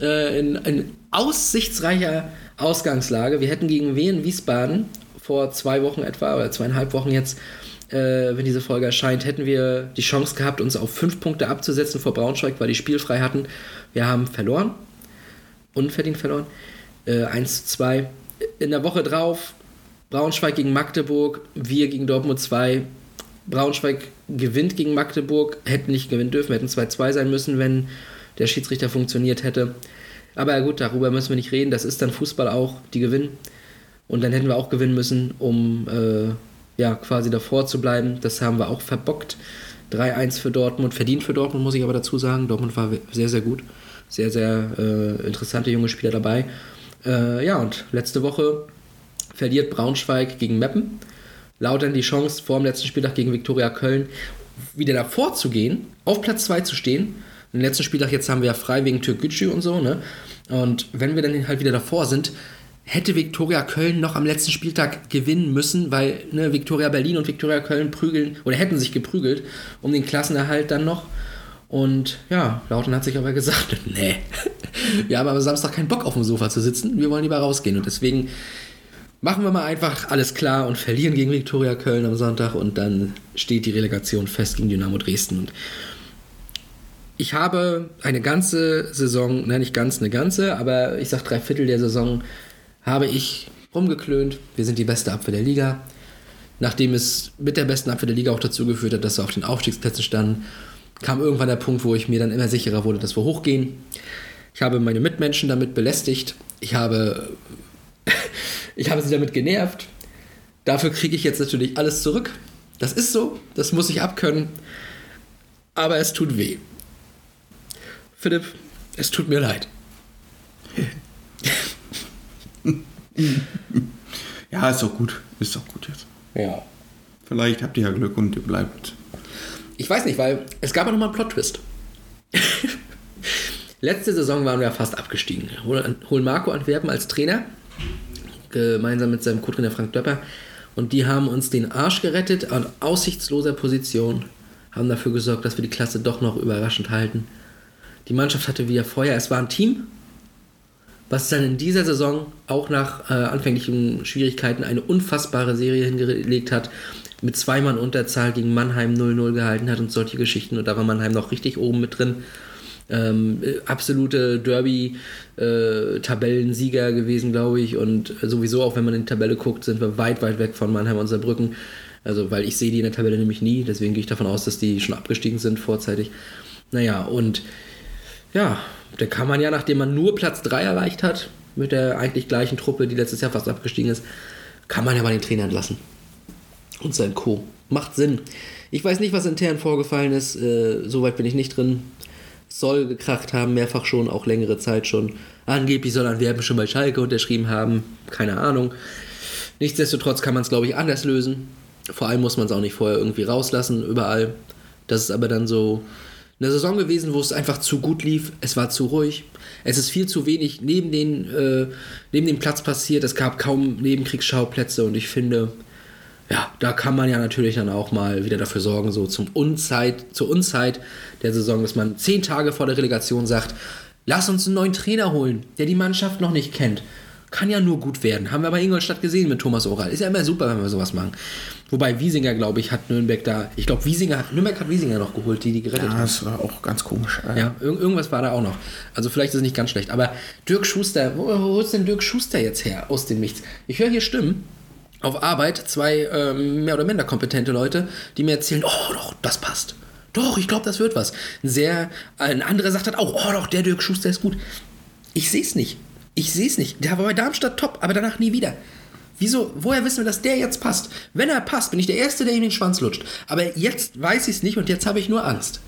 Äh, in, in aussichtsreicher Ausgangslage. Wir hätten gegen Wien Wiesbaden vor zwei Wochen etwa, oder zweieinhalb Wochen jetzt, äh, wenn diese Folge erscheint, hätten wir die Chance gehabt, uns auf fünf Punkte abzusetzen vor Braunschweig, weil die spielfrei hatten. Wir haben verloren. Unverdient verloren. Äh, 1 zu 2. In der Woche drauf Braunschweig gegen Magdeburg, wir gegen Dortmund 2. Braunschweig gewinnt gegen Magdeburg, hätten nicht gewinnen dürfen, hätten 2-2 sein müssen, wenn der Schiedsrichter funktioniert hätte. Aber gut, darüber müssen wir nicht reden, das ist dann Fußball auch, die gewinnen. Und dann hätten wir auch gewinnen müssen, um äh, ja, quasi davor zu bleiben. Das haben wir auch verbockt. 3-1 für Dortmund, verdient für Dortmund, muss ich aber dazu sagen. Dortmund war sehr, sehr gut. Sehr, sehr äh, interessante junge Spieler dabei. Äh, ja, und letzte Woche verliert Braunschweig gegen Meppen Lautern die Chance, vor dem letzten Spieltag gegen Viktoria Köln wieder davor zu gehen, auf Platz 2 zu stehen. Den letzten Spieltag jetzt haben wir ja frei wegen Türkgücü und so, ne? Und wenn wir dann halt wieder davor sind, hätte Viktoria Köln noch am letzten Spieltag gewinnen müssen, weil ne, Viktoria Berlin und Viktoria Köln prügeln oder hätten sich geprügelt um den Klassenerhalt dann noch. Und ja, Lautern hat sich aber gesagt, nee, wir haben aber Samstag keinen Bock auf dem Sofa zu sitzen, wir wollen lieber rausgehen. Und deswegen machen wir mal einfach alles klar und verlieren gegen Viktoria Köln am Sonntag und dann steht die Relegation fest gegen Dynamo Dresden. Und ich habe eine ganze Saison, nein, nicht ganz eine ganze, aber ich sag drei Viertel der Saison, habe ich rumgeklönt. Wir sind die beste Abwehr der Liga. Nachdem es mit der besten Abwehr der Liga auch dazu geführt hat, dass wir auf den Aufstiegsplätzen standen, kam irgendwann der Punkt, wo ich mir dann immer sicherer wurde, dass wir hochgehen. Ich habe meine Mitmenschen damit belästigt. Ich habe ich habe sie damit genervt. Dafür kriege ich jetzt natürlich alles zurück. Das ist so, das muss ich abkönnen. Aber es tut weh. Philipp, es tut mir leid. ja, ist doch gut. Ist doch gut jetzt. Ja. Vielleicht habt ihr ja Glück und ihr bleibt. Ich weiß nicht, weil es gab ja nochmal einen Plot-Twist. Letzte Saison waren wir fast abgestiegen. Holen Marco Antwerpen als Trainer gemeinsam mit seinem Co-Trainer Frank Döpper. Und die haben uns den Arsch gerettet an aussichtsloser Position, haben dafür gesorgt, dass wir die Klasse doch noch überraschend halten. Die Mannschaft hatte wieder Feuer. Es war ein Team, was dann in dieser Saison auch nach äh, anfänglichen Schwierigkeiten eine unfassbare Serie hingelegt hat, mit zwei Mann Unterzahl gegen Mannheim 0-0 gehalten hat und solche Geschichten. Und da war Mannheim noch richtig oben mit drin ähm, absolute Derby-Tabellensieger äh, gewesen, glaube ich. Und sowieso, auch wenn man in die Tabelle guckt, sind wir weit, weit weg von Mannheim und Saarbrücken. Also, weil ich sehe die in der Tabelle nämlich nie, deswegen gehe ich davon aus, dass die schon abgestiegen sind vorzeitig. Naja, und ja, da kann man ja, nachdem man nur Platz 3 erreicht hat, mit der eigentlich gleichen Truppe, die letztes Jahr fast abgestiegen ist, kann man ja mal den Trainer entlassen. Und sein Co. Macht Sinn. Ich weiß nicht, was intern vorgefallen ist, äh, soweit bin ich nicht drin soll gekracht haben, mehrfach schon, auch längere Zeit schon. Angeblich soll Antwerpen schon bei Schalke unterschrieben haben, keine Ahnung. Nichtsdestotrotz kann man es, glaube ich, anders lösen. Vor allem muss man es auch nicht vorher irgendwie rauslassen, überall. Das ist aber dann so eine Saison gewesen, wo es einfach zu gut lief. Es war zu ruhig. Es ist viel zu wenig neben, den, äh, neben dem Platz passiert. Es gab kaum Nebenkriegsschauplätze und ich finde, ja, da kann man ja natürlich dann auch mal wieder dafür sorgen, so zum Unzeit, zur Unzeit der Saison, dass man zehn Tage vor der Relegation sagt, lass uns einen neuen Trainer holen, der die Mannschaft noch nicht kennt. Kann ja nur gut werden. Haben wir bei Ingolstadt gesehen mit Thomas Oral. Ist ja immer super, wenn wir sowas machen. Wobei Wiesinger, glaube ich, hat Nürnberg da. Ich glaube, Wiesinger, Nürnberg hat Wiesinger noch geholt, die die gerettet Ja, haben. das war auch ganz komisch. Ja, ir irgendwas war da auch noch. Also vielleicht ist es nicht ganz schlecht. Aber Dirk Schuster, wo, wo holst denn Dirk Schuster jetzt her aus dem Nichts? Ich höre hier Stimmen auf Arbeit, zwei ähm, mehr oder minder kompetente Leute, die mir erzählen, oh doch, das passt. Doch, ich glaube, das wird was. Ein sehr, ein anderer sagt dann auch, oh doch, der Dirk Schuster ist gut. Ich sehe es nicht. Ich sehe es nicht. Der war bei Darmstadt top, aber danach nie wieder. Wieso? Woher wissen wir, dass der jetzt passt? Wenn er passt, bin ich der Erste, der ihm den Schwanz lutscht. Aber jetzt weiß ich es nicht und jetzt habe ich nur Angst.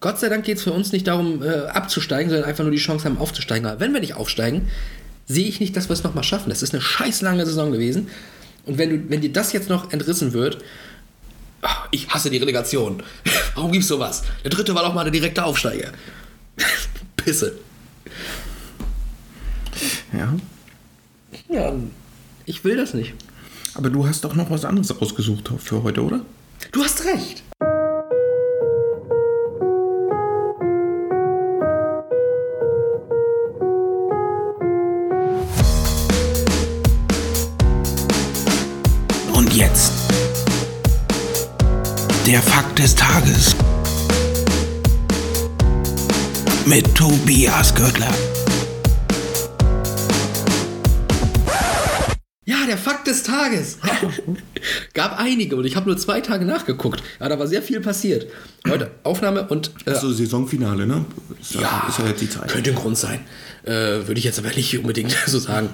Gott sei Dank geht es für uns nicht darum, äh, abzusteigen, sondern einfach nur die Chance haben, aufzusteigen. Aber wenn wir nicht aufsteigen, sehe ich nicht, dass wir es nochmal schaffen. Das ist eine scheiß lange Saison gewesen. Und wenn, du, wenn dir das jetzt noch entrissen wird, ach, ich hasse die Relegation. Warum gibt's sowas? Der dritte war doch mal der direkte Aufsteiger. Pisse. Ja. Ja, ich will das nicht. Aber du hast doch noch was anderes ausgesucht für heute, oder? Du hast recht. Der Fakt des Tages mit Tobias Göttler. Ja, der Fakt des Tages. Gab einige und ich habe nur zwei Tage nachgeguckt. Ja, da war sehr viel passiert. Heute Aufnahme und äh, So Saisonfinale, ne? Ist ja, ist ja jetzt die Zeit. Könnte ein Grund sein. Äh, Würde ich jetzt aber nicht unbedingt so sagen.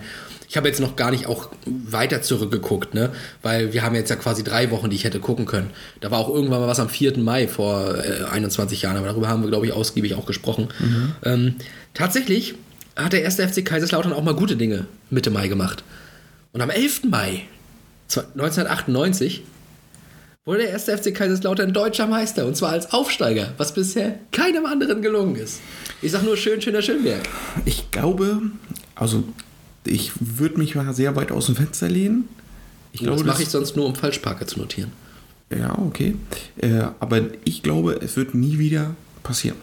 Ich habe jetzt noch gar nicht auch weiter zurückgeguckt, ne? Weil wir haben jetzt ja quasi drei Wochen, die ich hätte gucken können. Da war auch irgendwann mal was am 4. Mai vor äh, 21 Jahren, aber darüber haben wir, glaube ich, ausgiebig auch gesprochen. Ähm, tatsächlich hat der erste FC Kaiserslautern auch mal gute Dinge Mitte Mai gemacht. Und am 11. Mai 1998 wurde der erste FC Kaiserslautern deutscher Meister und zwar als Aufsteiger, was bisher keinem anderen gelungen ist. Ich sag nur schön, schöner Schönberg. Ich glaube, also ich würde mich mal sehr weit aus dem Fenster lehnen. Ich das glaube, mache ich sonst nur, um Falschparker zu notieren. Ja, okay. Äh, aber ich glaube, es wird nie wieder passieren.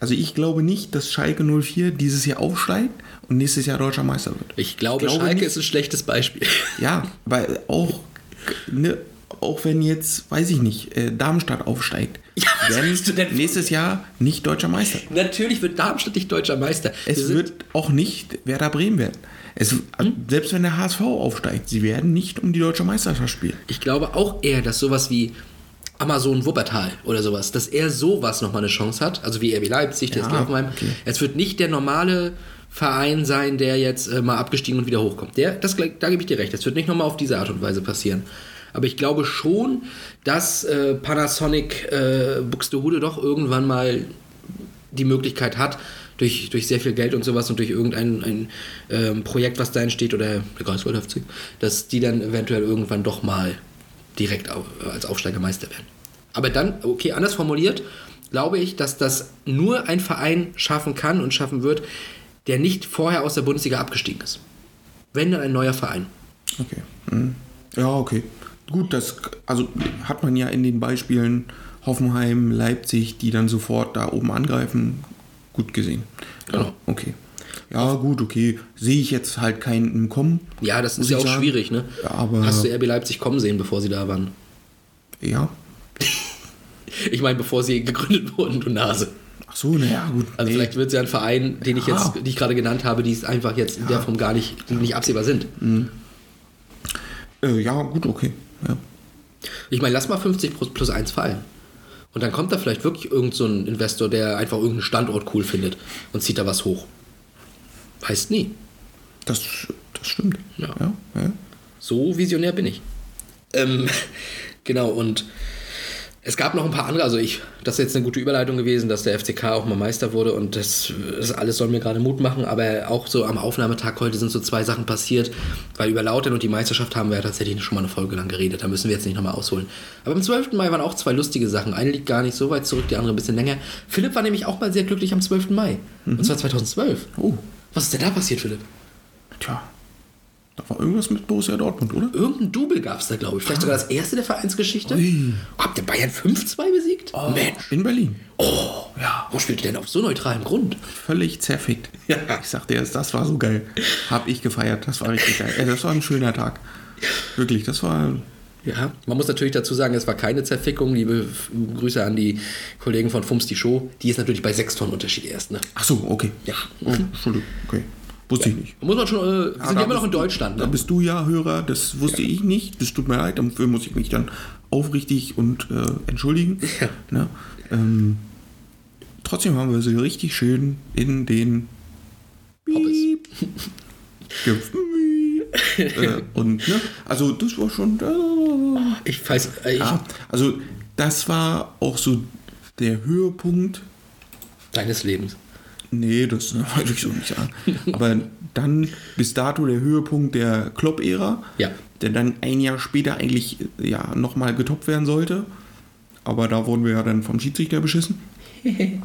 Also ich glaube nicht, dass Schalke 04 dieses Jahr aufsteigt und nächstes Jahr deutscher Meister wird. Ich glaube, Glaube Schalke nicht. ist ein schlechtes Beispiel. Ja, weil auch, ne, auch wenn jetzt, weiß ich nicht, äh, Darmstadt aufsteigt, Ja, du denn- nächstes Jahr nicht deutscher Meister. Natürlich wird Darmstadt nicht deutscher Meister. Wir Es sind- wird auch nicht Werder Bremen werden. Es, Hm? Selbst wenn der HSV aufsteigt, sie werden nicht um die deutsche Meisterschaft spielen. Ich glaube auch eher, dass sowas wie Amazon Wuppertal oder sowas, dass er sowas nochmal eine Chance hat, also wie RB Leipzig, der Ja, ist Hoffenheim. okay. Es wird nicht der normale Verein sein, der jetzt äh, mal abgestiegen und wieder hochkommt. Der, das, da gebe ich dir recht, das wird nicht nochmal auf diese Art und Weise passieren. Aber ich glaube schon, dass äh, Panasonic äh, Buxtehude doch irgendwann mal die Möglichkeit hat, durch, durch sehr viel Geld und sowas und durch irgendein ein, ähm, Projekt, was da entsteht, oder der Greifswald FC, dass die dann eventuell irgendwann doch mal direkt au als Aufsteiger Meister werden. Aber dann, okay, anders formuliert, glaube ich, dass das nur ein Verein schaffen kann und schaffen wird, der nicht vorher aus der Bundesliga abgestiegen ist. Wenn dann ein neuer Verein. Okay. Hm. Ja, okay. Gut, das also hat man ja in den Beispielen Hoffenheim, Leipzig, die dann sofort da oben angreifen, gut gesehen. Genau. Ja, okay. Ja, gut, okay. Sehe ich jetzt halt keinen Kommen. Ja, das ist ja auch sagen. schwierig, ne? Ja, aber Hast du RB Leipzig kommen sehen, bevor sie da waren? ja. Ich meine, bevor sie gegründet wurden, du Nase. Ach so, naja, gut. Also Nee. vielleicht wird es ja ein Verein, den ich jetzt, Ja. die ich gerade genannt habe, die es einfach jetzt in der Form gar nicht, nicht absehbar sind. Äh, ja, gut, okay. Ja. Ich meine, lass mal 50 plus, plus 1 fallen. Und dann kommt da vielleicht wirklich irgend so ein Investor, der einfach irgendeinen Standort cool findet und zieht da was hoch. Weißt nie. Das, das stimmt. Ja. ja, ja. So visionär bin ich. Ähm, genau, und es gab noch ein paar andere, also ich, das ist jetzt eine gute Überleitung gewesen, dass der FCK auch mal Meister wurde und das, das alles soll mir gerade Mut machen, aber auch so am Aufnahmetag heute sind so zwei Sachen passiert, weil über Lautern und die Meisterschaft haben wir ja tatsächlich schon mal eine Folge lang geredet, da müssen wir jetzt nicht nochmal ausholen. Aber am 12. Mai waren auch zwei lustige Sachen. Eine liegt gar nicht so weit zurück, die andere ein bisschen länger. Philipp war nämlich auch mal sehr glücklich am 12. Mai. Und zwar 2012. Oh, Was ist denn da passiert, Philipp? tja. Da war irgendwas mit Borussia Dortmund, oder? Irgendein Double gab es da, glaube ich. Vielleicht sogar das erste der Vereinsgeschichte. Ui. Habt ihr Bayern 5-2 besiegt? Mensch. In Berlin. Oh, ja. Wo spielt ihr denn auf so neutralem Grund? Völlig zerfickt. Ja. Ich sagte erst, das war so geil. Hab ich gefeiert. Das war richtig geil. Das war ein schöner Tag. Wirklich, das war. Ja, man muss natürlich dazu sagen, es war keine Zerfickung. Liebe Grüße an die Kollegen von Fums die Show. Die ist natürlich bei sechs Tonnen Unterschied erst. Ne? Ach so, okay. Ja. Oh, Entschuldigung. Okay. Wusste ich nicht. Muss man schon, äh, wir Ah, sind ja immer noch in bist du- Deutschland. Da Ne? bist du ja Hörer, das wusste ich nicht. Das tut mir leid, dafür muss ich mich dann aufrichtig und äh, entschuldigen. Ja. Ne? Ähm, trotzdem haben wir sie richtig schön in den Piep äh, und ne, also das war schon äh, Ich weiß, äh, ich, ja, also das war auch so der Höhepunkt deines Lebens. Nee, das ne, wollte ich so nicht sagen. Aber dann bis dato der Höhepunkt der Klopp-Ära, Ja. der dann ein Jahr später eigentlich ja, nochmal getoppt werden sollte. Aber da wurden wir ja dann vom Schiedsrichter beschissen.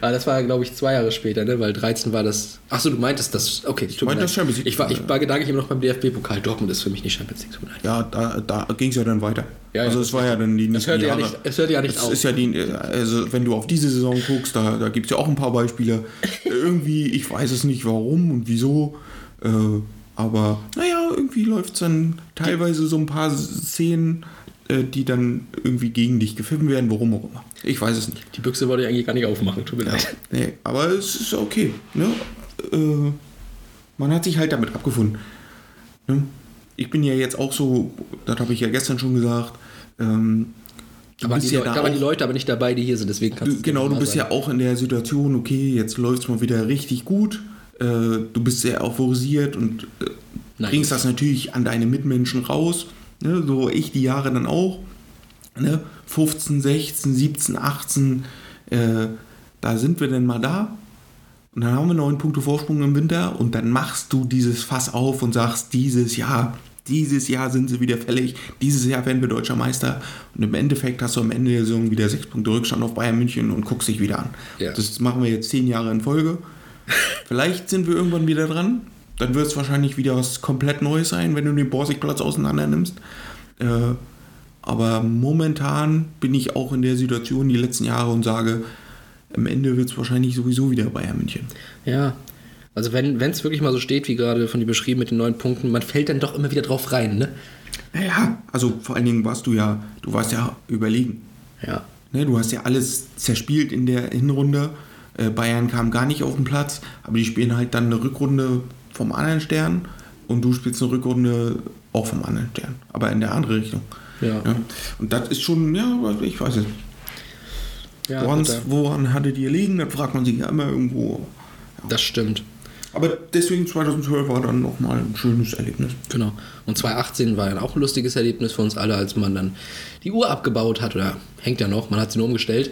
Ah, das war, glaube ich, zwei Jahre später, ne? weil 13 war das. Achso, du meintest das. Okay, ich meinte das Champions League. Ich war, ich war gedanklich immer noch beim DFB-Pokal. Dortmund ist für mich nicht Champions League. Ja, da, da ging es ja dann weiter. Ja, ja, also es war ja dann die nächsten hört ja Jahre. nicht- es hört ja nicht es auf. Ist ja die, also wenn du auf diese Saison guckst, da, da gibt es ja auch ein paar Beispiele. irgendwie, ich weiß es nicht warum und wieso. Äh, aber naja, irgendwie läuft es dann teilweise so ein paar Szenen, äh, die dann irgendwie gegen dich gepfiffen werden, warum auch immer. Ich weiß es nicht. Die Büchse wollte ich eigentlich gar nicht aufmachen. Tut mir Ja, leid. nee, aber es ist okay. Ne? Äh, man hat sich halt damit abgefunden. Ne? Ich bin ja jetzt auch so, das habe ich ja gestern schon gesagt, ähm, Da waren, die, ja Leute, da da waren die Leute aber nicht dabei, die hier sind. Deswegen kannst Du, genau, du bist sagen. ja auch in der Situation, okay, jetzt läuft es mal wieder richtig gut. Äh, du bist sehr euphorisiert und äh, bringst das natürlich an deine Mitmenschen raus. Ne? So ich die Jahre dann auch. Ne? 15, 16, 17, 18, äh, da sind wir denn mal da. Und dann haben wir neun Punkte Vorsprung im Winter und dann machst du dieses Fass auf und sagst, dieses Jahr, dieses Jahr sind sie wieder fällig, dieses Jahr werden wir deutscher Meister. Und im Endeffekt hast du am Ende der Saison wieder sechs Punkte Rückstand auf Bayern München und guckst dich wieder an. Ja. Das machen wir jetzt zehn Jahre in Folge. Vielleicht sind wir irgendwann wieder dran. Dann wird es wahrscheinlich wieder was komplett Neues sein, wenn du den Borsigplatz auseinander nimmst. Äh, aber momentan bin ich auch in der Situation die letzten Jahre und sage, am Ende wird es wahrscheinlich sowieso wieder Bayern München. Ja. Also wenn es wirklich mal so steht, wie gerade von dir beschrieben mit den neun Punkten, man fällt dann doch immer wieder drauf rein, ne? Naja, also vor allen Dingen warst du ja, du warst ja überlegen. Ja. Ne, du hast ja alles zerspielt in der Hinrunde. Äh, Bayern kam gar nicht auf den Platz, aber die spielen halt dann eine Rückrunde vom anderen Stern und du spielst eine Rückrunde auch vom anderen Stern, aber in der andere Richtung. Ja. Und das ist schon, ja, ich weiß es nicht. ja woran hattet ihr liegen? Das fragt man sich ja immer irgendwo. das stimmt. Aber deswegen 2012 war dann nochmal ein schönes Erlebnis. Genau. Und 2018 war dann auch ein lustiges Erlebnis für uns alle, als man dann die Uhr abgebaut hat, oder hängt ja noch, man hat sie nur umgestellt,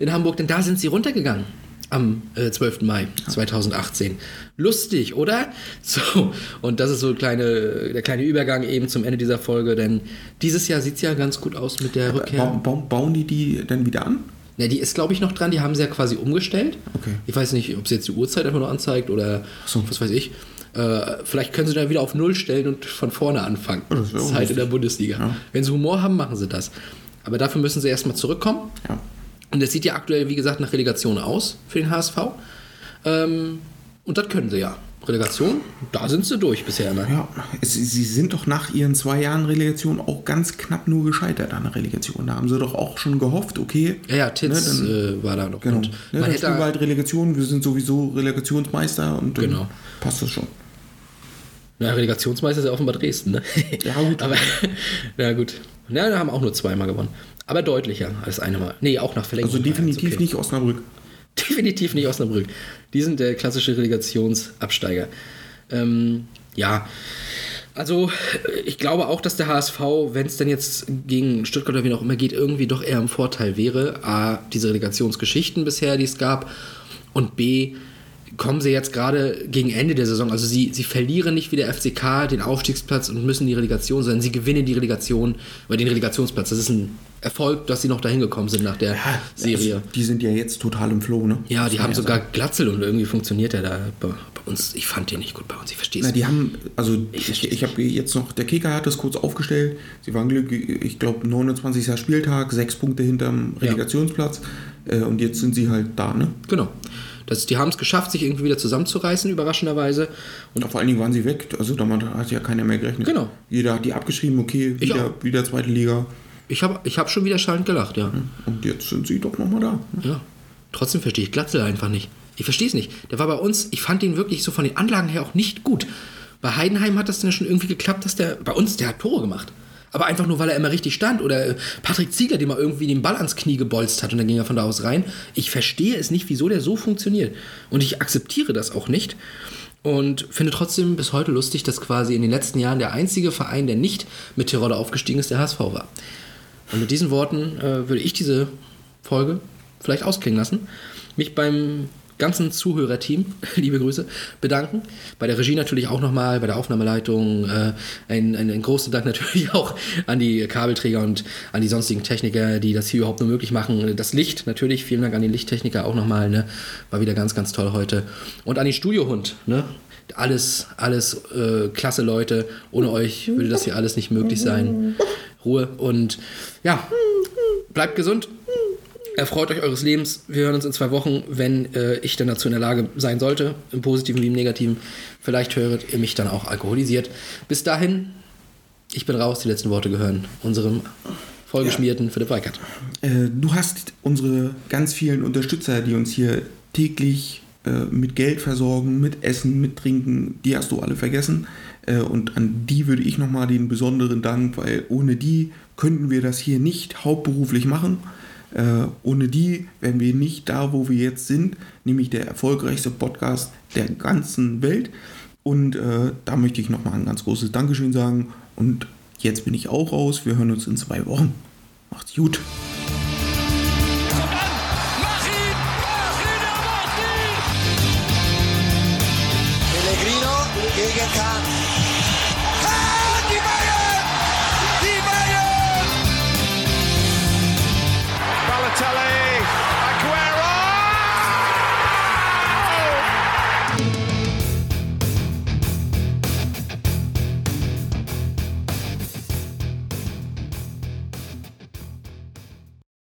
in Hamburg, denn da sind sie runtergegangen. Am äh, 12. Mai 2018. Lustig, oder? So, und das ist so kleine, der kleine Übergang eben zum Ende dieser Folge, denn dieses Jahr sieht es ja ganz gut aus mit der Rückkehr. Ba ba bauen die die dann wieder an? Ja, die ist, glaube ich, noch dran. Die haben sie ja quasi umgestellt. Okay. Ich weiß nicht, ob sie jetzt die Uhrzeit einfach nur anzeigt oder so. was weiß ich. Äh, vielleicht können sie dann wieder auf Null stellen und von vorne anfangen. Ja, das Zeit in lustig. der Bundesliga. Ja. Wenn sie Humor haben, machen sie das. Aber dafür müssen sie erstmal zurückkommen. Ja. Und es sieht ja aktuell, wie gesagt, nach Relegation aus für den HSV. Ähm, und das können sie ja. Relegation, da sind sie durch bisher immer. Ja, es, sie sind doch nach ihren zwei Jahren Relegation auch ganz knapp nur gescheitert an der Relegation. Da haben sie doch auch schon gehofft, okay. Ja, ja, Titz ne, dann, äh, war da noch. genau. Und Ne, man hätte, wir halt Relegation, wir sind sowieso Relegationsmeister und dann Genau. passt das schon. Ja, Relegationsmeister ist ja offenbar Dresden, ne? Ja, gut. Aber, ja, gut. Ja, da haben auch nur zweimal gewonnen. Aber deutlicher als einmal. Nee, auch nach Verlängerung. Also definitiv Okay. nicht Osnabrück. Definitiv nicht Osnabrück. Die sind der klassische Relegationsabsteiger. Ähm, ja. Also, ich glaube auch, dass der HSV, wenn es denn jetzt gegen Stuttgart oder wie auch immer geht, irgendwie doch eher im Vorteil wäre. A, diese Relegationsgeschichten bisher, die es gab. Und B, kommen sie jetzt gerade gegen Ende der Saison. Also sie, sie verlieren nicht wie der FCK den Aufstiegsplatz und müssen die Relegation, sondern sie gewinnen die Relegation oder den Relegationsplatz. Das ist ein Erfolg, dass sie noch dahin gekommen sind nach der Serie. Also, die sind ja jetzt total im Flow, ne? Ja, die haben sogar sagen. Glatzel und irgendwie funktioniert er da bei, bei uns. Ich fand den nicht gut bei uns, ich verstehe es Na, die haben, also Ich ich, ich, habe jetzt noch, der Kicker hat das kurz aufgestellt. Sie waren glücklich, ich glaube, 29. Spieltag, sechs Punkte hinterm Relegationsplatz. Äh, und jetzt sind sie halt da, ne? Genau. Das, die haben es geschafft, sich irgendwie wieder zusammenzureißen, überraschenderweise. Und Und vor allen Dingen waren sie weg. Also damit hat ja keiner mehr gerechnet. Genau. Jeder hat die abgeschrieben, okay, wieder, wieder zweite Liga. Ich habe ich hab schon wieder schallend gelacht, ja. Und jetzt sind sie doch nochmal da. Ja. Trotzdem verstehe ich Glatzel einfach nicht. Ich verstehe es nicht. Der war bei uns, ich fand ihn wirklich so von den Anlagen her auch nicht gut. Bei Heidenheim hat das dann schon irgendwie geklappt, dass der, bei uns, der hat Tore gemacht. Aber einfach nur, weil er immer richtig stand. Oder äh, Patrick Ziegler, dem mal irgendwie den Ball ans Knie gebolzt hat und dann ging er von da aus rein. Ich verstehe es nicht, wieso der so funktioniert. Und ich akzeptiere das auch nicht. Und finde trotzdem bis heute lustig, dass quasi in den letzten Jahren der einzige Verein, der nicht mit Tirol aufgestiegen ist, der HSV war. Und mit diesen Worten äh, würde ich diese Folge vielleicht ausklingen lassen. Mich beim ganzen Zuhörerteam, liebe Grüße, bedanken. Bei der Regie natürlich auch nochmal, bei der Aufnahmeleitung. Äh, ein, ein, ein großen Dank natürlich auch an die Kabelträger und an die sonstigen Techniker, die das hier überhaupt nur möglich machen. Das Licht natürlich, vielen Dank an den Lichttechniker auch nochmal. Ne? War wieder ganz, ganz toll heute. Und an den Studiohund. Ne? Alles, alles äh, klasse Leute. Ohne euch würde das hier alles nicht möglich sein. Ruhe und ja, bleibt gesund. Erfreut euch eures Lebens. Wir hören uns in zwei Wochen, wenn äh, ich dann dazu in der Lage sein sollte, im Positiven wie im Negativen. Vielleicht höret ihr mich dann auch alkoholisiert. Bis dahin, ich bin raus. Die letzten Worte gehören unserem vollgeschmierten Philipp Weikert. Äh, du hast unsere ganz vielen Unterstützer, die uns hier täglich äh, mit Geld versorgen, mit Essen, mit Trinken, die hast du alle vergessen. Äh, und an die würde ich nochmal den besonderen Dank, weil ohne die könnten wir das hier nicht hauptberuflich machen. Äh, ohne die wären wir nicht da, wo wir jetzt sind, nämlich der erfolgreichste Podcast der ganzen Welt. Und äh, da möchte ich nochmal ein ganz großes Dankeschön sagen. Und jetzt bin ich auch raus. Wir hören uns in zwei Wochen. Macht's gut.